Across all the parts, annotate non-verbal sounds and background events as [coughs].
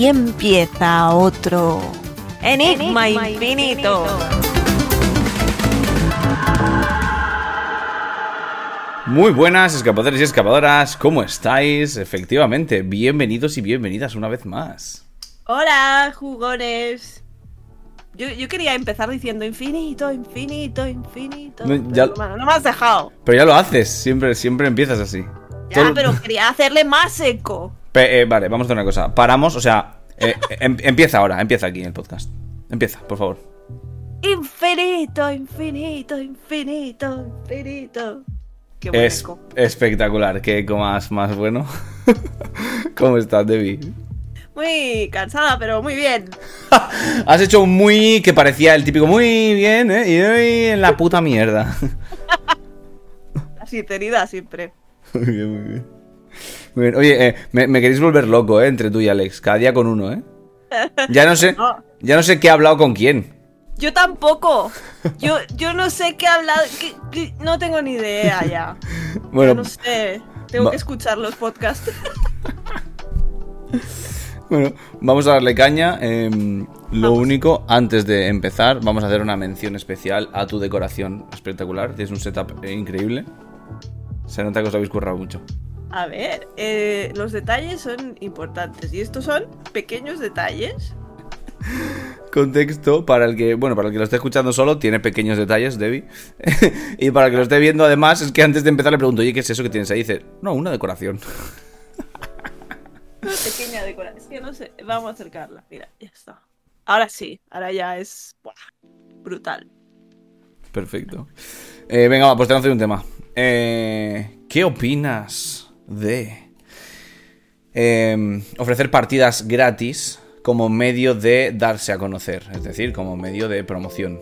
Aquí empieza otro Enigma, infinito. Muy buenas, escapadores y escapadoras, ¿cómo estáis? Efectivamente, bienvenidos y bienvenidas una vez más. Hola, jugones. Yo, yo quería empezar diciendo infinito, infinito, infinito. No, pero ya- bueno, no me has dejado. Pero ya lo haces, siempre, siempre empiezas así. Ya, Todo- pero quería hacerle más eco. Pe- eh, vale, vamos a hacer una cosa. Paramos, o sea, eh, em- empieza ahora, empieza aquí el podcast. Empieza, por favor. Infinito, infinito, infinito, infinito. Qué buen Es eco. espectacular, qué eco más, más bueno. [laughs] ¿Cómo estás, Debbie? Muy cansada, pero muy bien. [laughs] Has hecho un muy que parecía el típico muy bien, ¿eh? Y hoy en la puta mierda. [laughs] La sinceridad siempre. Muy bien, muy bien. Muy bien. Oye, eh, me, me queréis volver loco, ¿eh? Entre tú y Alex. Cada día con uno, ¿eh? Ya no sé, [laughs] ya no sé qué ha hablado con quién. Yo tampoco. Yo, yo no sé qué qué- qué- no tengo ni idea ya. [laughs] Bueno, Yo no sé. Tengo que escuchar los podcasts. [laughs] bueno, vamos a darle caña. Em, lo único, antes de empezar, vamos a hacer una mención especial a tu decoración espectacular. Tienes un setup eh, increíble. Se nota que os habéis currado mucho. A ver, eh, los detalles son importantes y estos son pequeños detalles. Contexto para el que, bueno, para el que lo esté escuchando solo, tiene pequeños detalles, Debbie. [laughs] y para el que lo esté viendo, además, es que antes de empezar le pregunto, oye, ¿qué es eso que tienes ahí? Y dice, no, una decoración. Una pequeña decoración. Es que no sé, vamos a acercarla. Mira, ya está. Ahora sí, ahora ya es buah, brutal. Perfecto. Eh, venga, va, pues te lanzo un tema. Eh, ¿Qué opinas de eh, ofrecer partidas gratis como medio de darse a conocer? Es decir, como medio de promoción.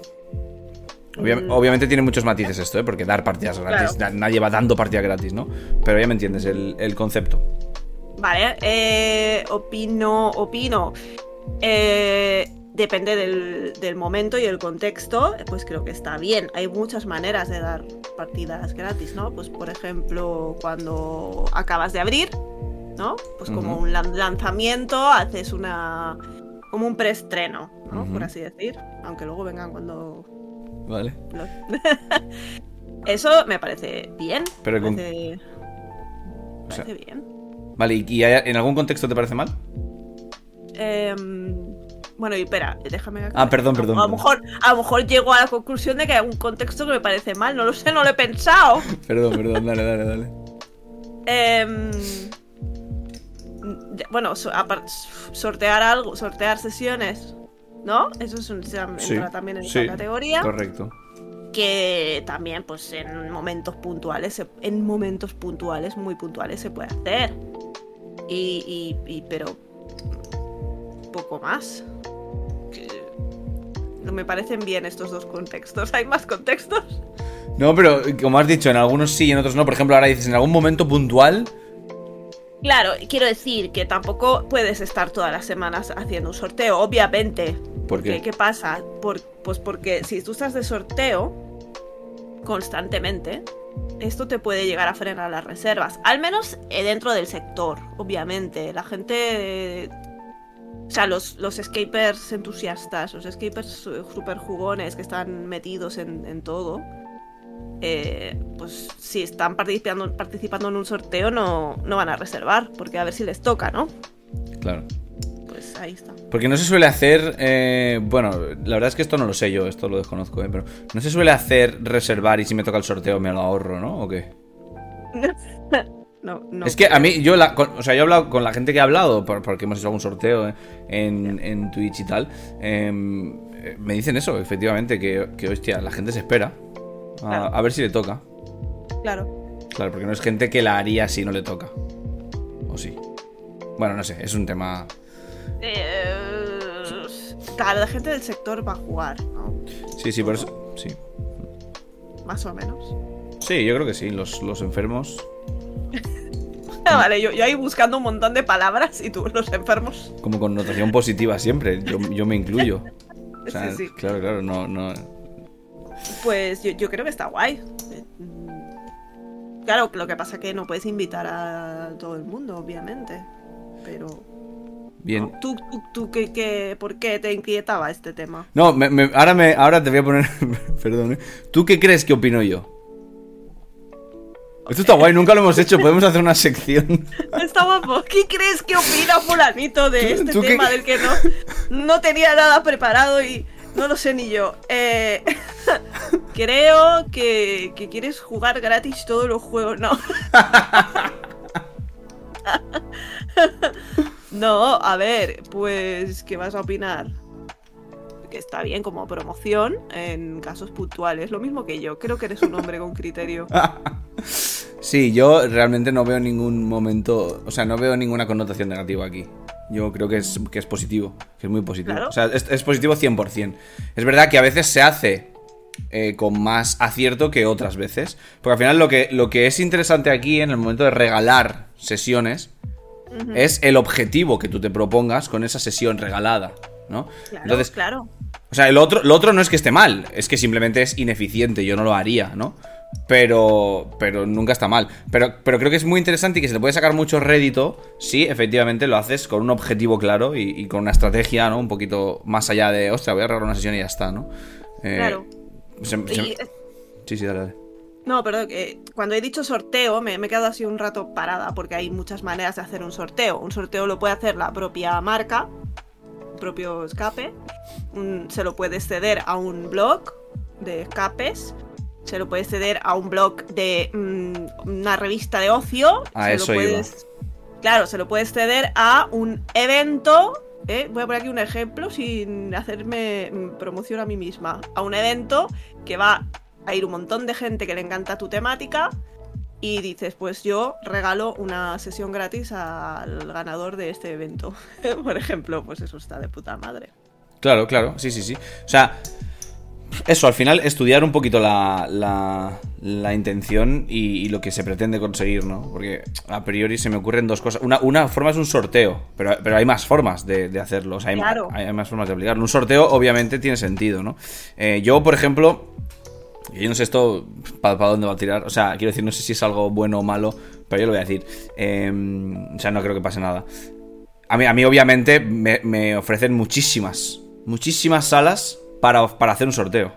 Obvia-. Obviamente tiene muchos matices esto, ¿eh? porque dar partidas gratis, Claro. nadie va dando partidas gratis, ¿no? Pero ya me entiendes el, el concepto. Vale, eh, opino, opino. Eh, depende del, del momento y el contexto, pues creo que está bien. Hay muchas maneras de dar partidas gratis, ¿no? Pues por ejemplo, cuando acabas de abrir, ¿no? Pues como un lan- lanzamiento, haces una. como un preestreno, ¿no? Por así decir. Aunque luego vengan cuando. ¿Vale? [laughs] Eso me parece bien. Pero me con- parece, O sea- parece bien. Vale, ¿y, en algún contexto te parece mal? Em, bueno, y espera, déjame. Ah, perdón, perdón, A, lo mejor, a lo mejor llego a la conclusión de que hay un contexto que me parece mal. No lo sé, no lo he pensado. [laughs] Perdón, perdón, dale, dale, dale. Em, bueno, so- sortear algo, sortear sesiones, ¿no? Eso es un, entra Sí, también en sí, esa categoría. Correcto. Que también, pues, en momentos puntuales, en momentos puntuales, muy puntuales, se puede hacer. Y, y- y- pero poco más. Me parecen bien estos dos contextos. [laughs] ¿Hay más contextos? No, pero como has dicho, en algunos sí y en otros no. Por ejemplo, ahora dices en algún momento puntual. Claro, quiero decir que tampoco puedes estar todas las semanas haciendo un sorteo, obviamente. ¿Por qué? ¿Qué pasa? Por- pues porque si tú estás de sorteo constantemente, esto te puede llegar a frenar las reservas. Al menos eh, dentro del sector, obviamente. La gente. O sea, los, los escapers entusiastas, los escapers eh, super jugones que están metidos en, en todo. eh, pues si están participando, participando en un sorteo no, no van a reservar, porque a ver si les toca, ¿no? Claro. Pues ahí está. Porque no se suele hacer. eh, bueno, la verdad es que esto no lo sé yo, esto lo desconozco, ¿eh? Pero no se suele hacer reservar y si me toca el sorteo me lo ahorro, ¿no? ¿O qué? [laughs] No, no. es que a mí, yo, la, con- o sea, yo he hablado con la gente que ha hablado, por- porque hemos hecho algún sorteo eh, en, en Twitch y tal. em, eh, me dicen eso, efectivamente, que, que, hostia, la gente se espera. A, Claro. a ver si le toca. Claro. Claro, porque no es gente que la haría si no le toca. O sí. Bueno, no sé, es un tema. Eh, claro, la gente del sector va a jugar, ¿no? Sí, sí, por eso. Sí. Más o menos. Sí, yo creo que sí. Los, los enfermos. [laughs] vale, yo, yo ahí buscando un montón de palabras y tú, los enfermos. Como connotación positiva siempre. Yo, yo me incluyo. [laughs] O sea, Sí, sí. claro, claro, no, no. Pues yo, yo creo que está guay. Claro, lo que pasa es que no puedes invitar a todo el mundo, obviamente. Pero. Bien. ¿Tú, tú, tú qué, qué- por qué te inquietaba este tema? No, me- me- ahora, me, ahora te voy a poner. [laughs] Perdón, ¿eh? ¿Tú qué crees que opino yo? Esto está guay, nunca lo hemos hecho. Podemos hacer una sección. [laughs] Está guapo. ¿Qué crees que opina fulanito de ¿Tú- este qué- tema del que no, no tenía nada preparado y no lo sé ni yo? Eh, [laughs] creo que, que quieres jugar gratis todos los juegos. No. [laughs] no, a ver, pues, ¿qué vas a opinar? Que está bien como promoción en casos puntuales. Lo mismo que yo. Creo que eres un hombre con criterio. Sí, yo realmente no veo ningún momento. O sea, no veo ninguna connotación negativa aquí. Yo creo que es, que es positivo, que es muy positivo. Claro. O sea, es, es positivo 100%. Es verdad que a veces se hace eh, con más acierto que otras veces. Porque al final lo que, lo que es interesante aquí en el momento de regalar sesiones es el objetivo que tú te propongas con esa sesión regalada, ¿no? Claro, Entonces, claro. o sea, el otro, lo otro no es que esté mal, es que simplemente es ineficiente, yo no lo haría, ¿no? Pero, pero nunca está mal. Pero, pero creo que es muy interesante y que se le puede sacar mucho rédito si efectivamente lo haces con un objetivo claro y, y con una estrategia, ¿no? Un poquito más allá de, ostras, voy a regalar una sesión y ya está, ¿no? Eh, Claro. se- se- Y, sí, sí, dale, dale. No, perdón, que cuando he dicho sorteo me, me he quedado así un rato parada porque hay muchas maneras de hacer un sorteo. Un sorteo lo puede hacer la propia marca, el propio escape. Se lo puedes ceder a un blog de escapes. Se lo puedes ceder a un blog de mm, una revista de ocio. A se eso lo iba. puedes, Claro, se lo puedes ceder a un evento. ¿eh? Voy a poner aquí un ejemplo sin hacerme mm, promoción a mí misma. A un evento que va a ir un montón de gente que le encanta tu temática y dices, pues yo regalo una sesión gratis al ganador de este evento. [laughs] Por ejemplo, pues eso está de puta madre. Claro, claro, sí, sí, sí. O sea, eso, al final, estudiar un poquito la, la, la intención y, y lo que se pretende conseguir, ¿no? Porque a priori se me ocurren dos cosas. Una, una forma es un sorteo, pero, pero hay más formas de, de hacerlo. O sea, hay, Claro. hay más formas de aplicarlo. Un sorteo, obviamente, tiene sentido, ¿no? Eh, yo, por ejemplo, yo no sé esto para dónde va a tirar. O sea, quiero decir, no sé si es algo bueno o malo, pero yo lo voy a decir. Eh, o sea, no creo que pase nada. A mí, a mí obviamente, me, me ofrecen muchísimas, muchísimas salas para, para hacer un sorteo.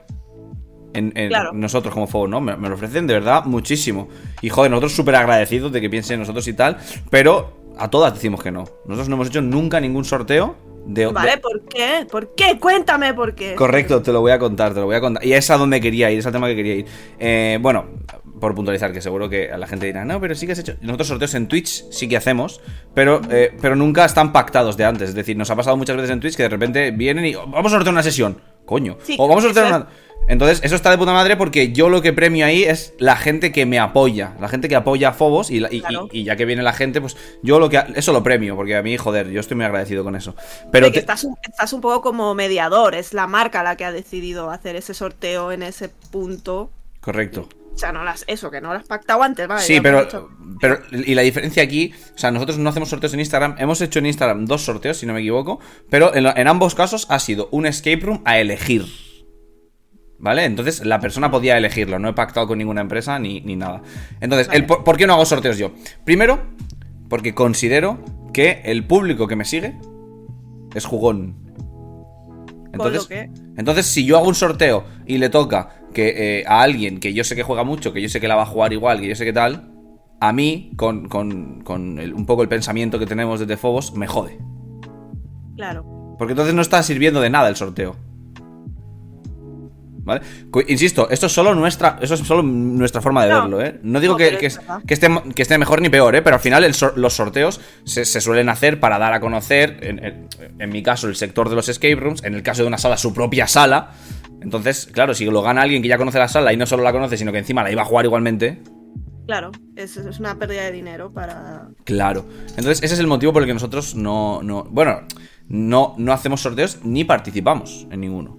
En, en Claro. nosotros como Fuego, ¿no? Me, me lo ofrecen de verdad muchísimo. Y joder, nosotros súper agradecidos de que piensen en nosotros y tal, pero a todas decimos que no. Nosotros no hemos hecho nunca ningún sorteo de... de- ¿Vale? ¿Por qué? ¿Por qué? Cuéntame por qué. Correcto, te lo voy a contar, te lo voy a contar. Y es a donde quería ir, es al tema que quería ir. Eh, bueno, por puntualizar, que seguro que a la gente dirá, no, pero sí que has hecho. Nosotros sorteos en Twitch sí que hacemos, pero, eh, pero nunca están pactados de antes. Es decir, nos ha pasado muchas veces en Twitch que de repente vienen y "Oh, vamos a sortear una sesión. Coño. Sí, o vamos a sortear una. Entonces, eso está de puta madre porque yo lo que premio ahí es la gente que me apoya, la gente que apoya a Fobos y, y- y- Claro. y ya que viene la gente, pues yo lo que eso lo premio porque a mí, joder, yo estoy muy agradecido con eso. Pero te- estás, un, estás un poco como mediador, es la marca la que ha decidido hacer ese sorteo en ese punto. correcto. O sea, no las, eso, que no lo has pactado antes, ¿vale? Sí, pero, pero. Y la diferencia aquí. O sea, nosotros no hacemos sorteos en Instagram. Hemos hecho en Instagram dos sorteos, si no me equivoco. Pero en, ambos casos ha sido un escape room a elegir. ¿Vale? Entonces la persona podía elegirlo. No he pactado con ninguna empresa ni, ni nada. Entonces, el por, ¿por qué no hago sorteos yo? Primero, porque considero que el público que me sigue es jugón. Entonces, entonces, si yo hago un sorteo y le toca que eh, a alguien que yo sé que juega mucho, que yo sé que la va a jugar igual, que yo sé que tal, a mí, con, con- con el- un poco el pensamiento que tenemos desde Fobos, me jode. Claro. Porque entonces no está sirviendo de nada el sorteo. ¿Vale? Insisto, esto es solo nuestra, eso es solo nuestra forma de No. verlo, ¿eh? No digo No, que, que es esté, que esté mejor ni peor, ¿eh? Pero al final el los sorteos se, se suelen hacer para dar a conocer, en, en- en mi caso, el sector de los escape rooms, en el caso de una sala, su propia sala. Entonces, claro, si lo gana alguien que ya conoce la sala y no solo la conoce, sino que encima la iba a jugar igualmente, Claro, es, es una pérdida de dinero para... Claro. Entonces, ese es el motivo por el que nosotros no. no bueno, no, no hacemos sorteos ni participamos en ninguno.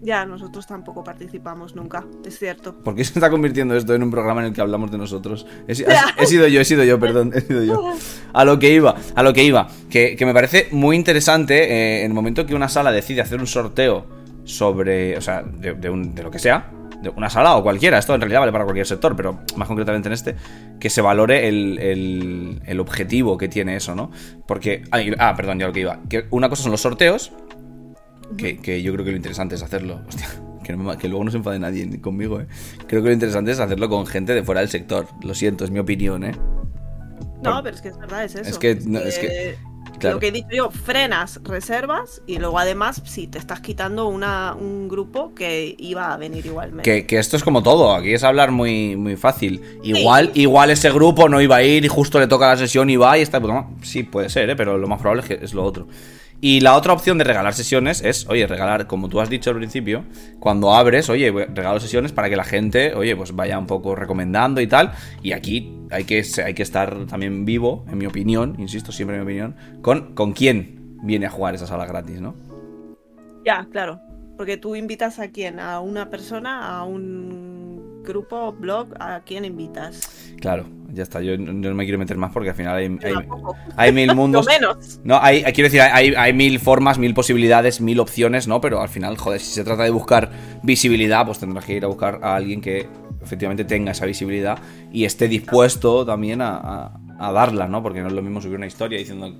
Ya, nosotros tampoco participamos nunca, es cierto. ¿Por qué se está convirtiendo esto en un programa en el que hablamos de nosotros? He, [laughs] si- he sido yo, he sido yo, perdón, he sido yo. [laughs] A lo que iba, a lo que iba. Que, que me parece muy interesante eh, en el momento que una sala decide hacer un sorteo sobre. O sea, de, de un- de lo que sea. de una sala o cualquiera, esto en realidad vale para cualquier sector, pero más concretamente en este, que se valore el, el- el objetivo que tiene eso, ¿no? Porque, ay, ah, perdón, ya lo que iba, que una cosa son los sorteos, que, que yo creo que lo interesante es hacerlo, [laughs] hostia, que, no me- que luego no se enfade nadie conmigo, ¿eh? Creo que lo interesante es hacerlo con gente de fuera del sector, lo siento, es mi opinión, ¿eh? No, pero es que es verdad, es eso. Es que- no, es que- claro. Lo que he dicho yo, frenas reservas y luego además sí, te estás quitando una, un grupo que iba a venir igualmente. Que, que esto es como todo, aquí es hablar muy, muy fácil. Igual, igual ese grupo no iba a ir y justo le toca la sesión y va y está. Sí, puede ser, ¿eh? pero lo más probable es que es lo otro. Y la otra opción de regalar sesiones es, oye, regalar, como tú has dicho al principio, cuando abres, oye, regalo sesiones para que la gente, oye, pues vaya un poco recomendando y tal. Y aquí hay que, hay que estar también vivo, en mi opinión, insisto, siempre en mi opinión, con, con quién viene a jugar esa sala gratis, ¿no? Ya, claro. Porque tú invitas a quién, a una persona, a un grupo, blog, ¿a quién invitas? Claro, ya está. Yo, yo no me quiero meter más porque al final hay, hay, mil [laughs] mundos. menos. No, hay, hay- quiero decir, hay, hay mil formas, mil posibilidades, mil opciones, ¿no? Pero al final, joder, si se trata de buscar visibilidad, pues tendrás que ir a buscar a alguien que efectivamente tenga esa visibilidad y esté dispuesto también a, a- a darla, ¿no? Porque no es lo mismo subir una historia diciendo,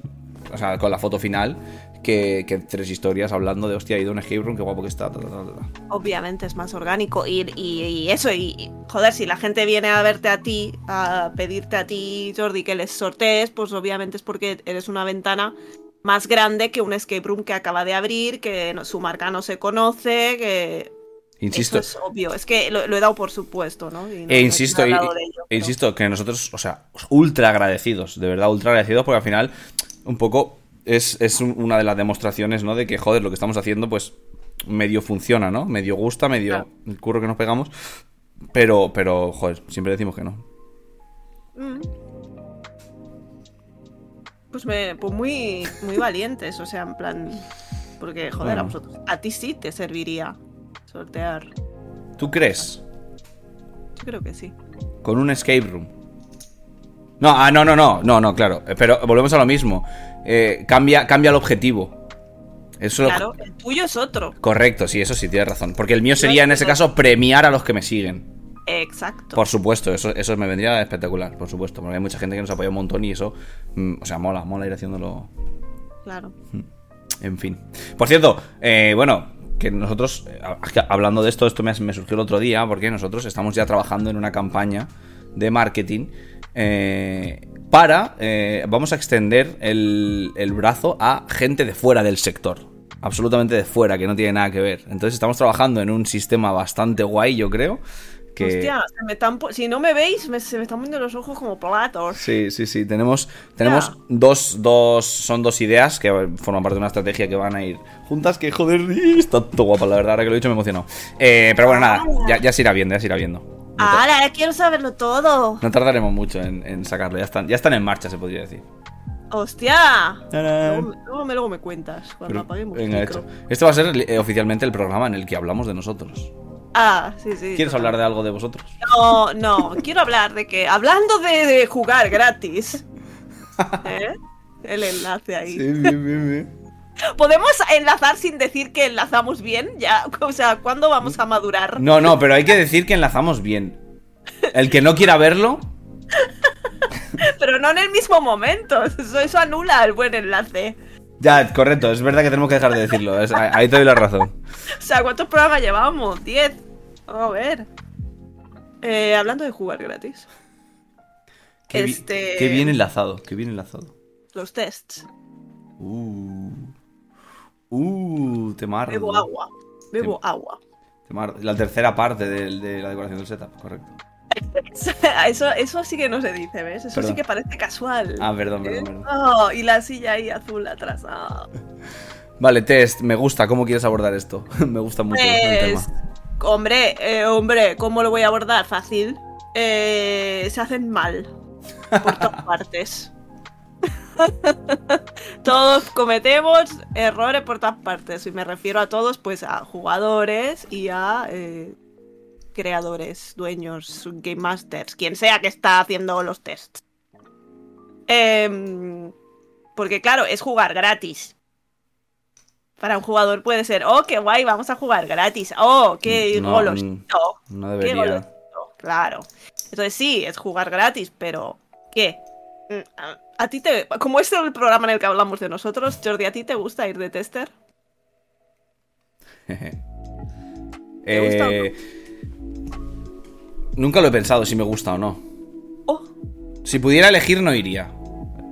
o sea, con la foto final, que, que tres historias hablando de, hostia, he ido un escape room, qué guapo que está, ta, ta, ta, ta, ta. Obviamente es más orgánico. Y, y- y eso, y y, joder, si la gente viene a verte a ti, a pedirte a ti, Jordi, que les sortees, pues obviamente es porque eres una ventana más grande que un escape room que acaba de abrir, que no- su marca no se conoce, que. Insisto, Eso es obvio. Es que lo, lo he dado por supuesto, ¿no? Y no- E no insisto, he ello, e pero- insisto que nosotros, o sea, ultra agradecidos, de verdad, ultra agradecidos, porque al final, un poco, es, es un- una de las demostraciones, ¿no? De que, joder, lo que estamos haciendo, pues, medio funciona, ¿no? Medio gusta, medio Claro. el curro que nos pegamos, pero, pero, joder, siempre decimos que no. Mm. Pues, me, pues muy, muy valientes, o sea, en plan. Porque, joder, a vosotros. A ti sí te serviría sortear. ¿Tú crees? Yo creo que sí. Con un escape room. No, ah, no, no, no, no, no, claro. eh, Pero volvemos a lo mismo. Eh, cambia, cambia el objetivo. Eso Claro, el tuyo es otro. Correcto, sí, eso sí, tienes razón. Porque el mío sería en ese caso premiar a los que me siguen. Exacto. Por supuesto, eso, eso me vendría espectacular, por supuesto. Porque hay mucha gente que nos apoya un montón y eso, mm, o sea, mola, mola ir haciéndolo. Claro. En fin. Por cierto, eh, bueno, que nosotros, hablando de esto, esto me, me surgió el otro día, porque nosotros estamos ya trabajando en una campaña de marketing eh, para, eh, vamos a extender el, el brazo a gente de fuera del sector. Absolutamente de fuera, que no tiene nada que ver. Entonces estamos trabajando en un sistema bastante guay, yo creo. Que... Hostia, se me están po- si no me veis, me- se me están poniendo los ojos como platos. Sí, sí, sí. Tenemos, tenemos dos, dos, son dos ideas que forman parte de una estrategia que van a ir juntas. Que joder, está todo guapa, la verdad. Ahora que lo he dicho me he emocionado. Eh, pero bueno, nada, ya, ya se irá viendo, ya se irá viendo. Ta- ¡Hala! Quiero saberlo todo. no tardaremos mucho en, en sacarlo. Ya están, ya están en marcha, se podría decir. ¡Hostia! Luego, me- luego me, luego me cuentas cuando Pero- apaguemos el venga, micro. hecho. Esto va a ser eh, oficialmente el programa en el que hablamos de nosotros. Ah, sí, sí. ¿Quieres total. hablar de algo de vosotros? No, no, quiero hablar de que, hablando de, de jugar gratis, [laughs] ¿eh? el enlace ahí. bien, bien, bien. ¿Podemos enlazar sin decir que enlazamos bien? Ya, o sea, ¿cuándo vamos a madurar? No, no, pero hay que decir que enlazamos bien. El que no quiera verlo, Pero no en el mismo momento. Eso, eso anula el buen enlace. ya, correcto, es verdad que tenemos que dejar de decirlo. es- ahí te doy la razón. O sea, ¿cuántos programas llevamos? ¿Diez? Vamos a ver. Eh, hablando de jugar gratis. Qué, Este- qué bien enlazado, qué bien enlazado. Los tests. Uh. Uh, te mardo. Bebo agua. Bebo agua. La tercera parte de, la decoración del setup, correcto. [laughs] Eso, eso sí que no se dice, ¿ves? Eso Perdón. sí que parece casual. Ah, perdón, ¿Eh? perdón, perdón. Oh, y la silla ahí azul atrás. Vale, test, me gusta. ¿Cómo quieres abordar esto? [laughs] me gusta mucho el Pues, tema. hombre, eh, hombre, ¿cómo lo voy a abordar? Fácil. Eh, se hacen mal. Por todas [laughs] partes. [laughs] todos cometemos errores por todas partes. Y me refiero a todos, pues a jugadores y a eh, creadores, dueños, game masters, quien sea que está haciendo los tests. Em, porque claro, es jugar gratis. Para un jugador puede ser, oh, qué guay, vamos a jugar gratis. Oh, qué No, golosito. no qué debería. golosito. Claro. Entonces sí, es jugar gratis, pero ¿qué? Mm, a- A ti te. Como este es el programa en el que hablamos de nosotros, Jordi, ¿a ti te gusta ir de tester? ¿Te gusta o no? Eh, Nunca lo he pensado si me gusta o no. Oh, Si pudiera elegir, no iría.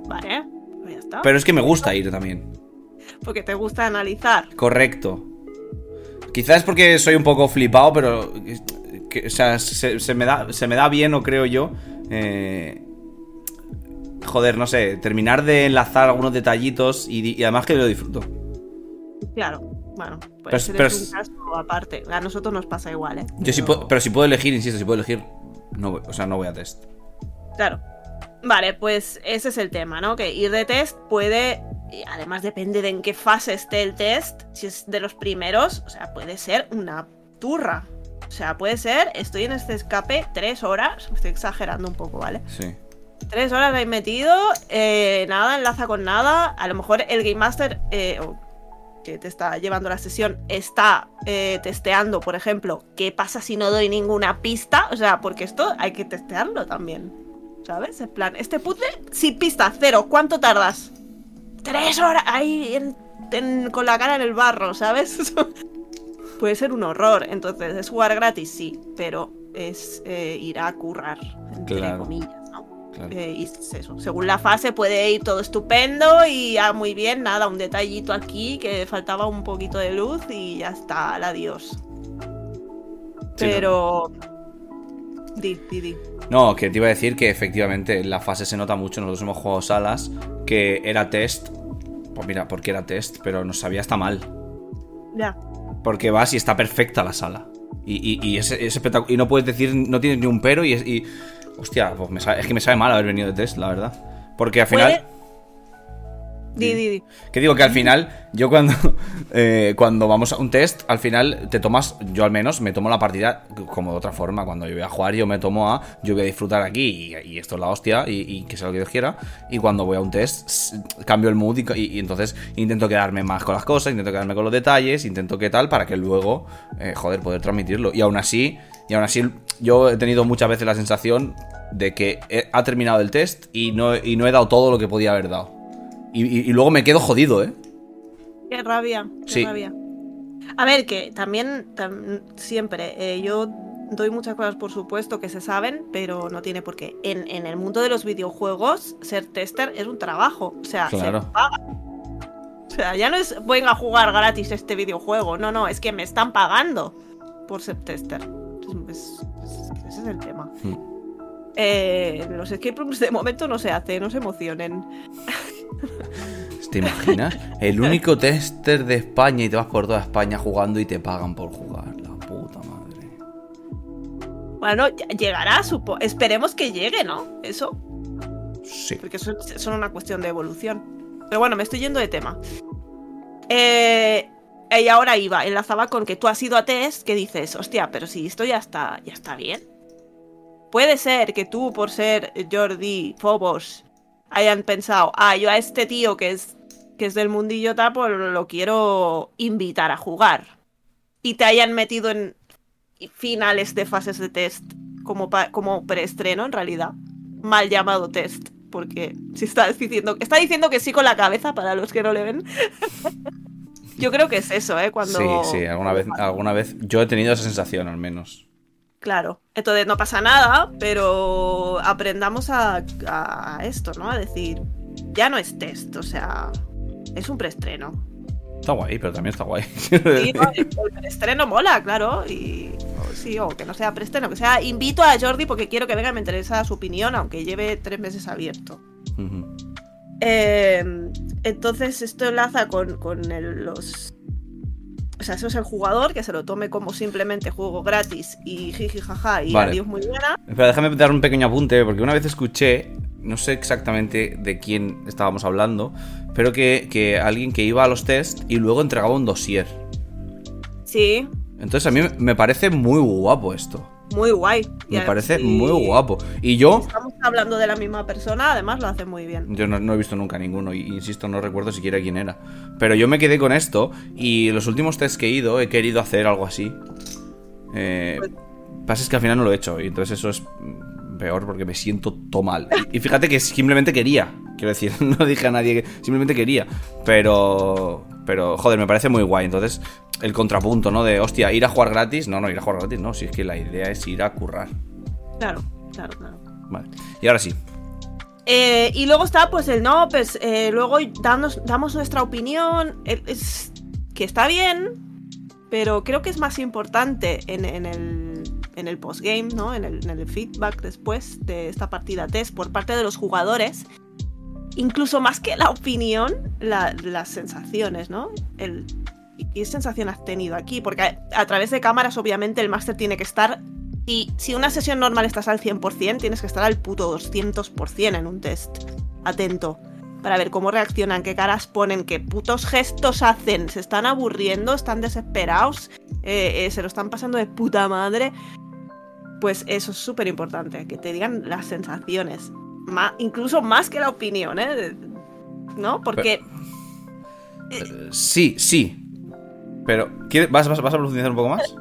vale. Pues ya está. Pero es que me gusta ir también. Porque te gusta analizar. Correcto. Quizás porque soy un poco flipado, pero. que- o sea, se, se me da, se me da bien, o creo yo. eh, joder, no sé, terminar de enlazar algunos detallitos y, y además que lo disfruto. Claro. Bueno, Pero- pues pero un caso aparte. A nosotros nos pasa igual, ¿eh? Yo sí puedo, pero si puedo elegir, insisto, si puedo elegir, no, voy- o sea, no voy a test. Claro. Vale, pues ese es el tema, ¿no? Que ir de test puede, y además depende de en qué fase esté el test, si es de los primeros, o sea, puede ser una turra. O sea, puede ser, estoy en este escape tres horas, estoy exagerando un poco, ¿vale? Sí. Tres horas ahí metido, eh, nada, enlaza con nada. A lo mejor el Game Master eh, que te está llevando la sesión está eh, testeando, por ejemplo, qué pasa si no doy ninguna pista. O sea, porque esto hay que testearlo también. ¿Sabes? En plan, este puzzle, sin pista, cero. ¿Cuánto tardas? Tres horas ahí en- en- con la cara en el barro, ¿sabes? [laughs] Puede ser un horror. Entonces, es jugar gratis, sí, pero es eh, ir a currar, entre Claro. comillas. Claro. Eh, y es eso. Según la fase puede ir todo estupendo y ya muy bien, nada, un detallito aquí que faltaba un poquito de luz y ya está, al adiós. Sí, Pero. Di, di, di. No, que te iba a decir que efectivamente en la fase se nota mucho. Nosotros hemos jugado salas que era test. Pues mira, porque era test, pero nos sabía hasta mal. Ya. Porque vas y está perfecta la sala. Y, y, y es, es espectac- y no puedes decir, no tienes ni un pero y es. Y, hostia, pues me sabe- es que me sabe mal haber venido de test, la verdad. Porque al final. Di, di, di. Que digo que al final, yo cuando, [laughs] eh, cuando vamos a un test, al final te tomas, yo al menos me tomo la partida como de otra forma. Cuando yo voy a jugar, yo me tomo a, yo voy a disfrutar aquí y, y esto es la hostia y, y que sea lo que Dios quiera. Y cuando voy a un test, cambio el mood y entonces intento quedarme más con las cosas, intento quedarme con los detalles, intento qué tal para que luego, eh, joder, poder transmitirlo. Y aún así, y aún así, yo he tenido muchas veces la sensación de que he- ha terminado el test y no, y no he dado todo lo que podía haber dado. Y, y- y luego me quedo jodido, ¿eh? Qué rabia, qué Sí. rabia. A ver, que también, tam- siempre, eh, yo doy muchas cosas por supuesto que se saben, pero no tiene por qué. En, en el mundo de los videojuegos, ser tester es un trabajo. O sea, Claro. se paga. O sea, ya no es venga a jugar gratis este videojuego. No, no, es que me están pagando por ser tester. Es- es- ese es el tema. Hmm. Eh, los escape rooms de momento no se hace, no se emocionen. [laughs] ¿Te imaginas? El único tester de España y te vas por toda España jugando y te pagan por jugar. La puta madre. Bueno, llegará, supo. Esperemos que llegue, ¿no? Eso, Sí. porque eso es eso es una cuestión de evolución. Pero bueno, me estoy yendo de tema. Eh, y ahora iba, enlazaba con que tú has ido a test, que dices, hostia, pero si esto ya está, ya está bien. Puede ser que tú, por ser Jordi, Phobos, hayan pensado, ah, yo a este tío que es, que es del mundillo tapo lo quiero invitar a jugar. Y te hayan metido en finales de fases de test como, como preestreno, en realidad. Mal llamado test. Porque si está diciendo, está diciendo que sí con la cabeza para los que no le ven. [laughs] Yo creo que es eso, ¿eh? Cuando... Sí, sí, alguna vez, alguna vez yo he tenido esa sensación al menos. Claro. Entonces no pasa nada, pero aprendamos a, a esto, ¿no? A decir, ya no es test, o sea, es un preestreno. Está guay, pero también está guay. Sí, no, el preestreno mola, claro. Y sí, o que no sea preestreno, que sea invito a Jordi porque quiero que venga y me interesa su opinión, aunque lleve tres meses abierto. Eh, entonces esto enlaza con, con el- los... O sea, eso es el jugador que se lo tome como simplemente juego gratis y jiji jaja y Vale. adiós muy buena. Espera, déjame dar un pequeño apunte, porque una vez escuché, no sé exactamente de quién estábamos hablando, pero que, que alguien que iba a los test y luego entregaba un dossier. Sí, Entonces a mí me parece muy guapo esto. Muy guay. Me parece y muy guapo. Y yo, Estamos hablando de la misma persona, además lo hace muy bien. Yo no, no he visto nunca ninguno, y insisto, no recuerdo siquiera quién era. Pero yo me quedé con esto, y los últimos tests que he ido he querido hacer algo así. Eh, Pues- pasa es que al final no lo he hecho, y entonces eso es peor porque me siento todo mal. Y, y fíjate que simplemente quería, quiero decir, [laughs] no dije a nadie que simplemente quería. Pero, pero, joder, me parece muy guay. Entonces, el contrapunto, ¿no? De, hostia, ir a jugar gratis. No, no, ir a jugar gratis, no. Si es que la idea es ir a currar. Claro, claro, claro. Vale. Y ahora sí. Eh, y luego está, pues, el no, pues, eh, luego damos, damos nuestra opinión. eh, Es, que está bien, pero creo que es más importante en, en el, en el postgame, ¿no? En el, en el feedback después de esta partida test por parte de los jugadores. Incluso más que la opinión, la- las sensaciones, ¿no? El, ¿y ¿Qué sensación has tenido aquí? Porque a, a través de cámaras, obviamente, el máster tiene que estar. Y si una sesión normal estás al 100%, tienes que estar al puto 200% en un test. Atento. Para ver cómo reaccionan, qué caras ponen, qué putos gestos hacen. ¿Se están aburriendo? ¿Están desesperados? eh, eh, ¿Se lo están pasando de puta madre? Pues eso es súper importante, que te digan las sensaciones. Incluso más que la opinión, ¿eh? ¿No? Porque Eh, Sí, sí. Pero, ¿quieres- vas, vas, vas a profundizar un poco más?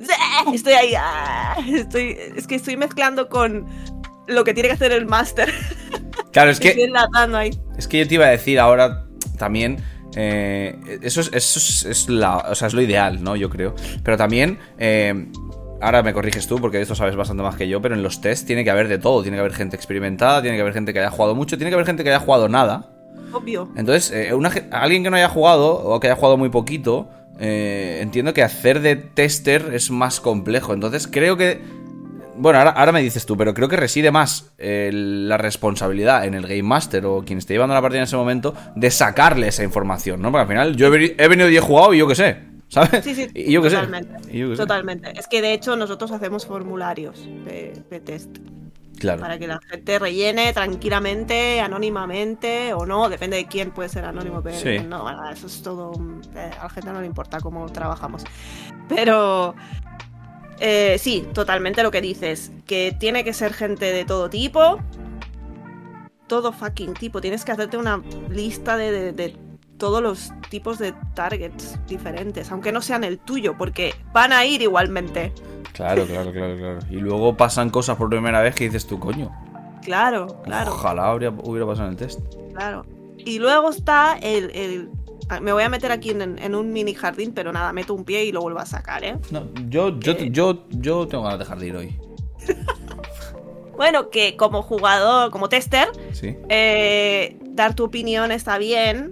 [laughs] estoy ahí. ah, Estoy, es que estoy mezclando con lo que tiene que hacer el máster. [laughs] Claro, es que, ahí. es que yo te iba a decir ahora también. eh, eso es, eso es, es la, o sea, es lo ideal, ¿no? Yo creo. Pero también. eh, ahora me corriges tú, porque de esto sabes bastante más que yo. Pero en los tests tiene que haber de todo. Tiene que haber gente experimentada, tiene que haber gente que haya jugado mucho, tiene que haber gente que haya jugado nada. Obvio. Entonces, eh, una alguien que no haya jugado o que haya jugado muy poquito, eh, entiendo que hacer de tester es más complejo. Entonces, creo que. Bueno, ahora, ahora me dices tú, pero creo que reside más eh, la responsabilidad en el Game Master o quien esté llevando la partida en ese momento de sacarle esa información, ¿no? Porque al final yo he, he venido y he jugado y yo qué sé, ¿sabes? Sí, sí, y yo qué sé. yo sé. Totalmente. Es que de hecho nosotros hacemos formularios de, de test Claro. para que la gente rellene tranquilamente, anónimamente o no, depende de quién puede ser anónimo, pero Sí. no, eso es todo. eh, a la gente no le importa cómo trabajamos. Pero eh, sí, totalmente lo que dices, que tiene que ser gente de todo tipo. Todo fucking tipo. Tienes que hacerte una lista de, de- de todos los tipos de targets diferentes, aunque no sean el tuyo, porque van a ir igualmente. Claro, claro, claro, claro. Y luego pasan cosas por primera vez que dices tú, coño. Claro, claro. Ojalá hubiera pasado en el test. Claro. Y luego está el. el- ah, me voy a meter aquí en, en un mini jardín, pero nada, meto un pie y lo vuelvo a sacar, ¿eh? No, yo, yo, Eh. yo, yo tengo ganas de ir hoy. [laughs] Bueno, que como jugador, como tester, Sí. eh, dar tu opinión está bien,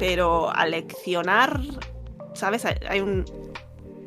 pero aleccionar, ¿sabes? Hay- un,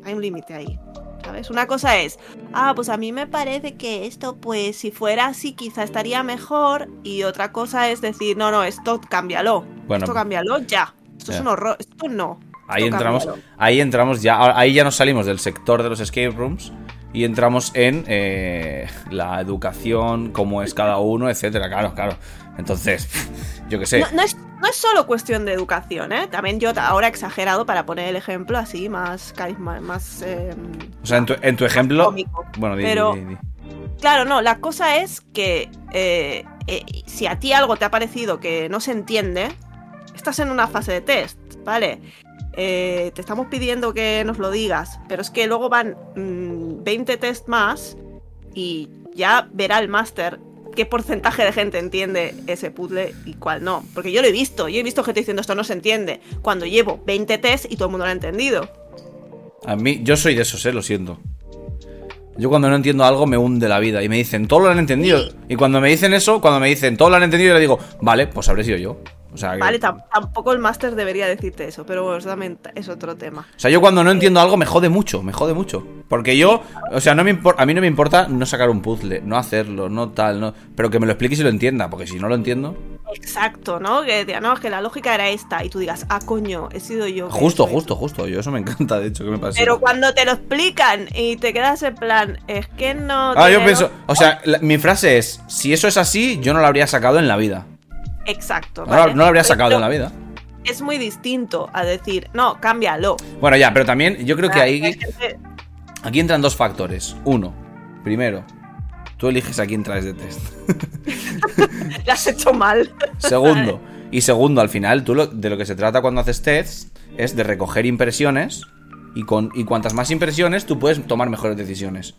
hay un límite ahí. ¿Sabes? Una cosa es, ah, pues a mí me parece que esto, pues si fuera así, quizá estaría mejor. Y otra cosa es decir, no, no, esto cámbialo. Bueno, esto cámbialo ya. Esto es un horror. Esto no. Ahí Esto entramos, cámbialo. ahí entramos ya, ahí ya nos salimos del sector de los escape rooms y entramos en eh, la educación, cómo es cada uno, etcétera. Claro, claro. Entonces, [laughs] yo qué sé. No, no es, no es solo cuestión de educación, ¿eh? También yo ahora he exagerado para poner el ejemplo así, más carisma, más... eh, O sea, en tu, en tu ejemplo. cómico. Bueno, di, Pero- di, di, di. Claro, no, la cosa es que eh, eh, si a ti algo te ha parecido que no se entiende, estás en una fase de test, ¿vale? Eh, te estamos pidiendo que nos lo digas, pero es que luego van mm, 20 test más y ya verá el máster qué porcentaje de gente entiende ese puzzle y cuál no. Porque yo lo he visto, yo he visto gente diciendo esto no se entiende, cuando llevo 20 test y todo el mundo lo ha entendido. A mí, yo soy de esos, eh, lo siento. Yo cuando no entiendo algo me hunde la vida y me dicen, todos lo han entendido. Sí. Y cuando me dicen eso, cuando me dicen, todos lo han entendido, yo le digo, vale, pues habré sido yo. O sea, Vale, tam- tampoco el máster debería decirte eso, pero bueno, es otro tema. O sea, yo cuando no entiendo algo me jode mucho, me jode mucho. Porque yo, o sea, no me a mí no me importa no sacar un puzzle, no hacerlo, no tal, no. Pero que me lo expliques y lo entienda, porque si no lo entiendo. Exacto, ¿no? Que diga, no, es que la lógica era esta. Y tú digas, ah, coño, he sido yo. Justo, justo, justo. Yo eso me encanta, de hecho, que me pase. Pero cuando te lo explican y te quedas en plan, es que no. Ah, yo pienso, lógica". o sea, la- mi frase es, si eso es así, yo no lo habría sacado en la vida. Exacto. No, lo- ¿vale? no lo habría Pero sacado en la vida. Es muy distinto a decir, no, cámbialo. Bueno, ya, pero también yo creo que Ah, ahí gente- Aquí entran dos factores. Uno, primero, Tú eliges a quién traes de test. [laughs] Lo has hecho mal. Segundo. Y segundo, al final, tú lo- de lo que se trata cuando haces tests es de recoger impresiones y, con, y cuantas más impresiones tú puedes tomar mejores decisiones.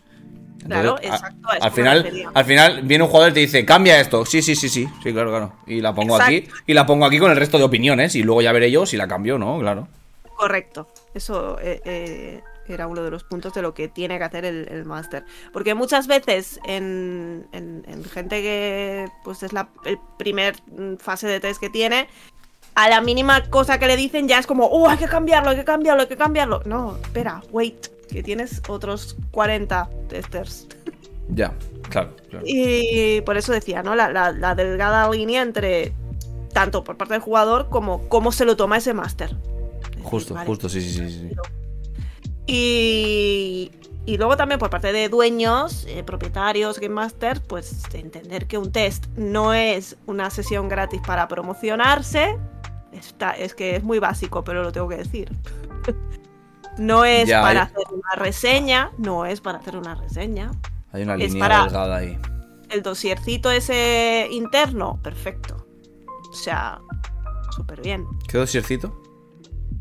Claro, exacto, a al final, al final viene un jugador y te dice, cambia esto. Sí, sí, sí, sí. Sí, claro, claro. Y la pongo aquí. Y la pongo aquí con el resto de opiniones. Y luego ya veré yo si la cambio o no, claro. Correcto. Eso eh, eh, era uno de los puntos de lo que tiene que hacer el, el máster. Porque muchas veces en, en- en gente que pues es la el primer mm, fase de test que tiene, a la mínima cosa que le dicen ya es como, oh, hay que cambiarlo, hay que cambiarlo, hay que cambiarlo. No, espera, wait, que tienes otros 40 testers. Ya, claro, claro. Y por eso decía, ¿no? La, la- la delgada línea entre tanto por parte del jugador como cómo se lo toma ese máster. Justo, vale, justo, sí, sí, sí. sí. Y, y luego también por parte de dueños, eh, propietarios, Game Master, pues entender que un test no es una sesión gratis para promocionarse. Está, es que es muy básico, pero lo tengo que decir. [laughs] no es Ya, para hacer una reseña, no es para hacer una reseña. Hay una Es línea para- delgada ahí. El dosiercito ese interno, perfecto. O sea, súper bien. ¿Qué dosiercito?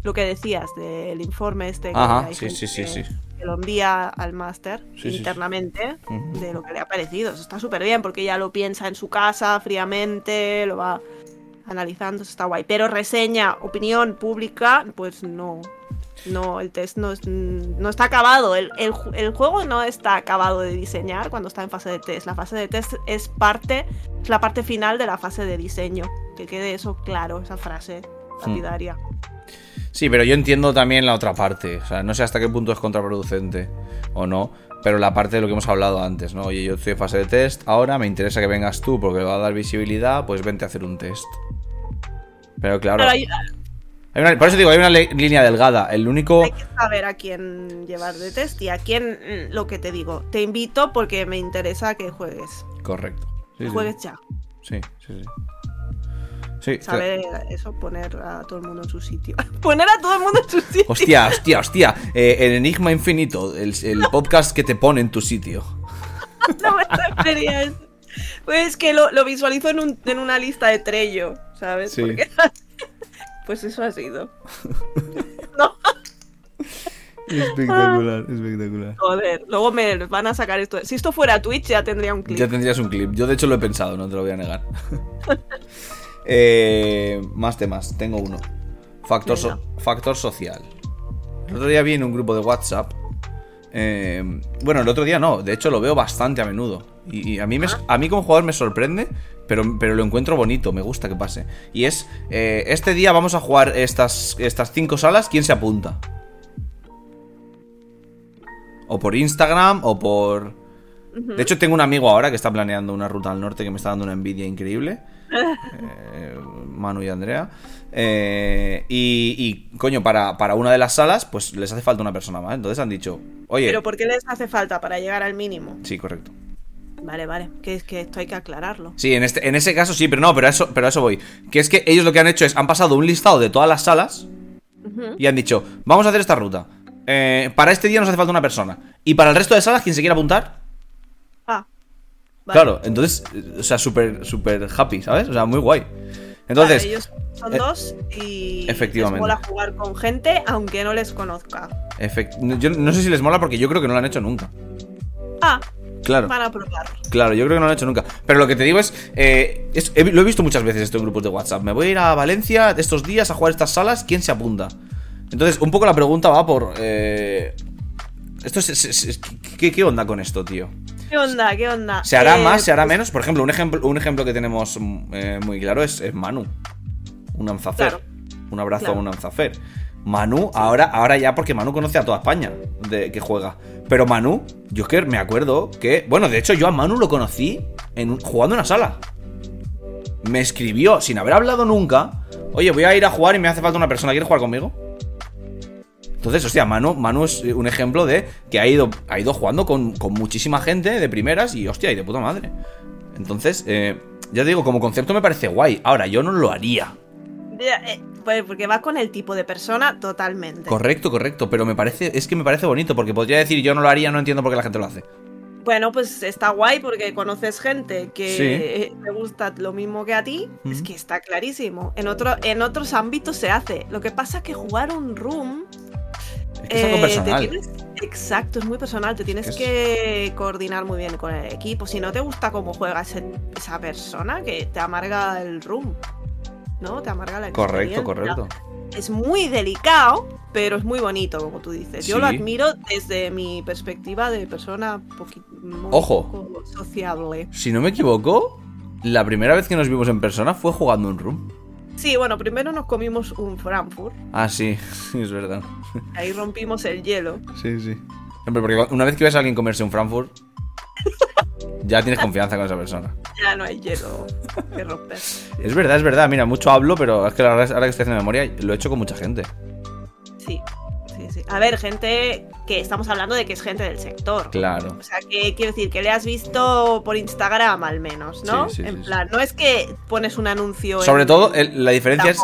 Lo que decías del informe este que, Ajá, hay sí, gente sí, sí, que- sí. que lo envía al máster internamente de lo que le ha parecido. Eso está súper bien porque ya lo piensa en su casa fríamente, lo va analizando, eso está guay. Pero reseña, opinión pública, pues no. No, el test no, es- no está acabado. El, el ju- el juego no está acabado de diseñar cuando está en fase de test. La fase de test es parte, es la parte final de la fase de diseño. Que quede eso claro, esa frase Hmm. lapidaria. Sí, pero yo entiendo también la otra parte. O sea, no sé hasta qué punto es contraproducente o no. Pero la parte de lo que hemos hablado antes, ¿no? Oye, yo estoy en fase de test, ahora me interesa que vengas tú porque va a dar visibilidad, pues vente a hacer un test. Pero claro, Claro, hay, hay una- por eso digo, hay una línea delgada. El único... hay que saber a quién llevar de test y a quién, mm, lo que te digo, te invito porque me interesa que juegues. Correcto. Sí, sí, Juegues ya. sí, sí, sí. Sí, Saber eso, poner a todo el mundo en su sitio. [laughs] poner a todo el mundo en su sitio. Hostia, hostia, hostia. Eh, el Enigma Infinito, el, el podcast que te pone en tu sitio. [laughs] no me refería a eso. Pues que lo, lo visualizo en, un- en una lista de Trello, ¿sabes? Sí. Porque- [laughs] pues eso ha sido. [laughs] no, Espectacular, espectacular. joder. Luego me van a sacar esto. Si esto fuera Twitch ya tendría un clip. Ya tendrías un clip. Yo de hecho lo he pensado, no te lo voy a negar. [laughs] Eh, más temas, tengo uno. Factor, so- Venga. factor social. El otro día vi en un grupo de WhatsApp. eh, bueno, el otro día no, de hecho lo veo bastante a menudo. Y, y a, mí me, a mí como jugador me sorprende, pero, pero lo encuentro bonito, me gusta que pase. Y es, eh, este día vamos a jugar estas, estas cinco salas, ¿quién se apunta? O por Instagram o por... De hecho, tengo un amigo ahora que está planeando una ruta al norte que me está dando una envidia increíble. [laughs] Eh, Manu y Andrea. Eh, y, y, coño, para, para una de las salas, pues les hace falta una persona más. Entonces han dicho, oye. Pero ¿por qué les hace falta para llegar al mínimo? Sí, correcto. Vale, vale. Que es que esto hay que aclararlo. Sí, en, este, en ese caso sí, pero no, pero a, eso, pero a eso voy. Que es que ellos lo que han hecho es, han pasado un listado de todas las salas Ujú. y han dicho, vamos a hacer esta ruta. Eh, para este día nos hace falta una persona. Y para el resto de salas, quien se quiera apuntar, Ah. vale. claro. Entonces, eh, o sea, súper, súper happy, ¿sabes? O sea, muy guay. Entonces, Vale, ellos son eh, dos y efectivamente. les mola jugar con gente aunque no les conozca. efect- yo no sé si les mola porque yo creo que no lo han hecho nunca. Ah, Claro. van a probar. Claro, yo creo que no lo han hecho nunca. Pero lo que te digo es, eh, es- he- lo he visto muchas veces esto en grupos de WhatsApp. Me voy a ir a Valencia estos días a jugar estas salas. ¿Quién se apunta? Entonces, un poco la pregunta va por... eh, esto es, es- es- ¿qué, qué onda con esto, tío? ¿Qué onda? ¿Qué onda? ¿Se hará Eh, más? ¿Se hará pues, menos? Por ejemplo, un ejemplo, un ejemplo que tenemos eh, muy claro es, es Manu. Un Anzafer. Claro. Un abrazo Claro. a un Anzafer. Manu, ahora, ahora ya porque Manu conoce a toda España de que juega. Pero Manu, yo es que me acuerdo que. Bueno, de hecho, yo a Manu lo conocí en jugando en una sala. Me escribió sin haber hablado nunca. Oye, voy a ir a jugar y me hace falta una persona. ¿Quieres jugar conmigo? Entonces, hostia, Manu, Manu es un ejemplo de que ha ido, ha ido jugando con, con muchísima gente de primeras y, hostia, y de puta madre. Entonces, eh, ya te digo, como concepto me parece guay. Ahora, yo no lo haría. Pues porque va con el tipo de persona totalmente. Correcto, correcto, pero me parece, es que me parece bonito, porque podría decir yo no lo haría, no entiendo por qué la gente lo hace. Bueno, pues está guay porque conoces gente que Sí. te gusta lo mismo que a ti. Es que está clarísimo. En, otro, en otros ámbitos se hace. Lo que pasa es que jugar un room. Es que es algo eh, personal. tienes- exacto, es muy personal. Te tienes Es- que coordinar muy bien con el equipo. Si no te gusta cómo juega ese- esa persona, que te amarga el room. ¿No? Te amarga la Correcto, correcto. Es muy delicado, pero es muy bonito, como tú dices. Yo lo admiro desde mi perspectiva de persona muy Ojo. poco sociable. Si no me equivoco, la primera vez que nos vimos en persona fue jugando un room. Sí, bueno, primero nos comimos un Frankfurt. Ah, sí, [laughs] sí, es verdad. Ahí rompimos el hielo. Sí, sí. Porque una vez que ves a alguien comerse un Frankfurt, ya tienes confianza con esa persona. Ya no hay hielo que romper. Es verdad, es verdad. Mira, mucho hablo, pero es que ahora que estoy haciendo memoria, lo he hecho con mucha gente. Sí, sí, sí. A ver, gente que estamos hablando de que es gente del sector. Claro. O sea, que quiero decir que le has visto por Instagram al menos, ¿no? Sí, sí, en plan, no es que pones un anuncio. Sobre en- todo, el- la diferencia es.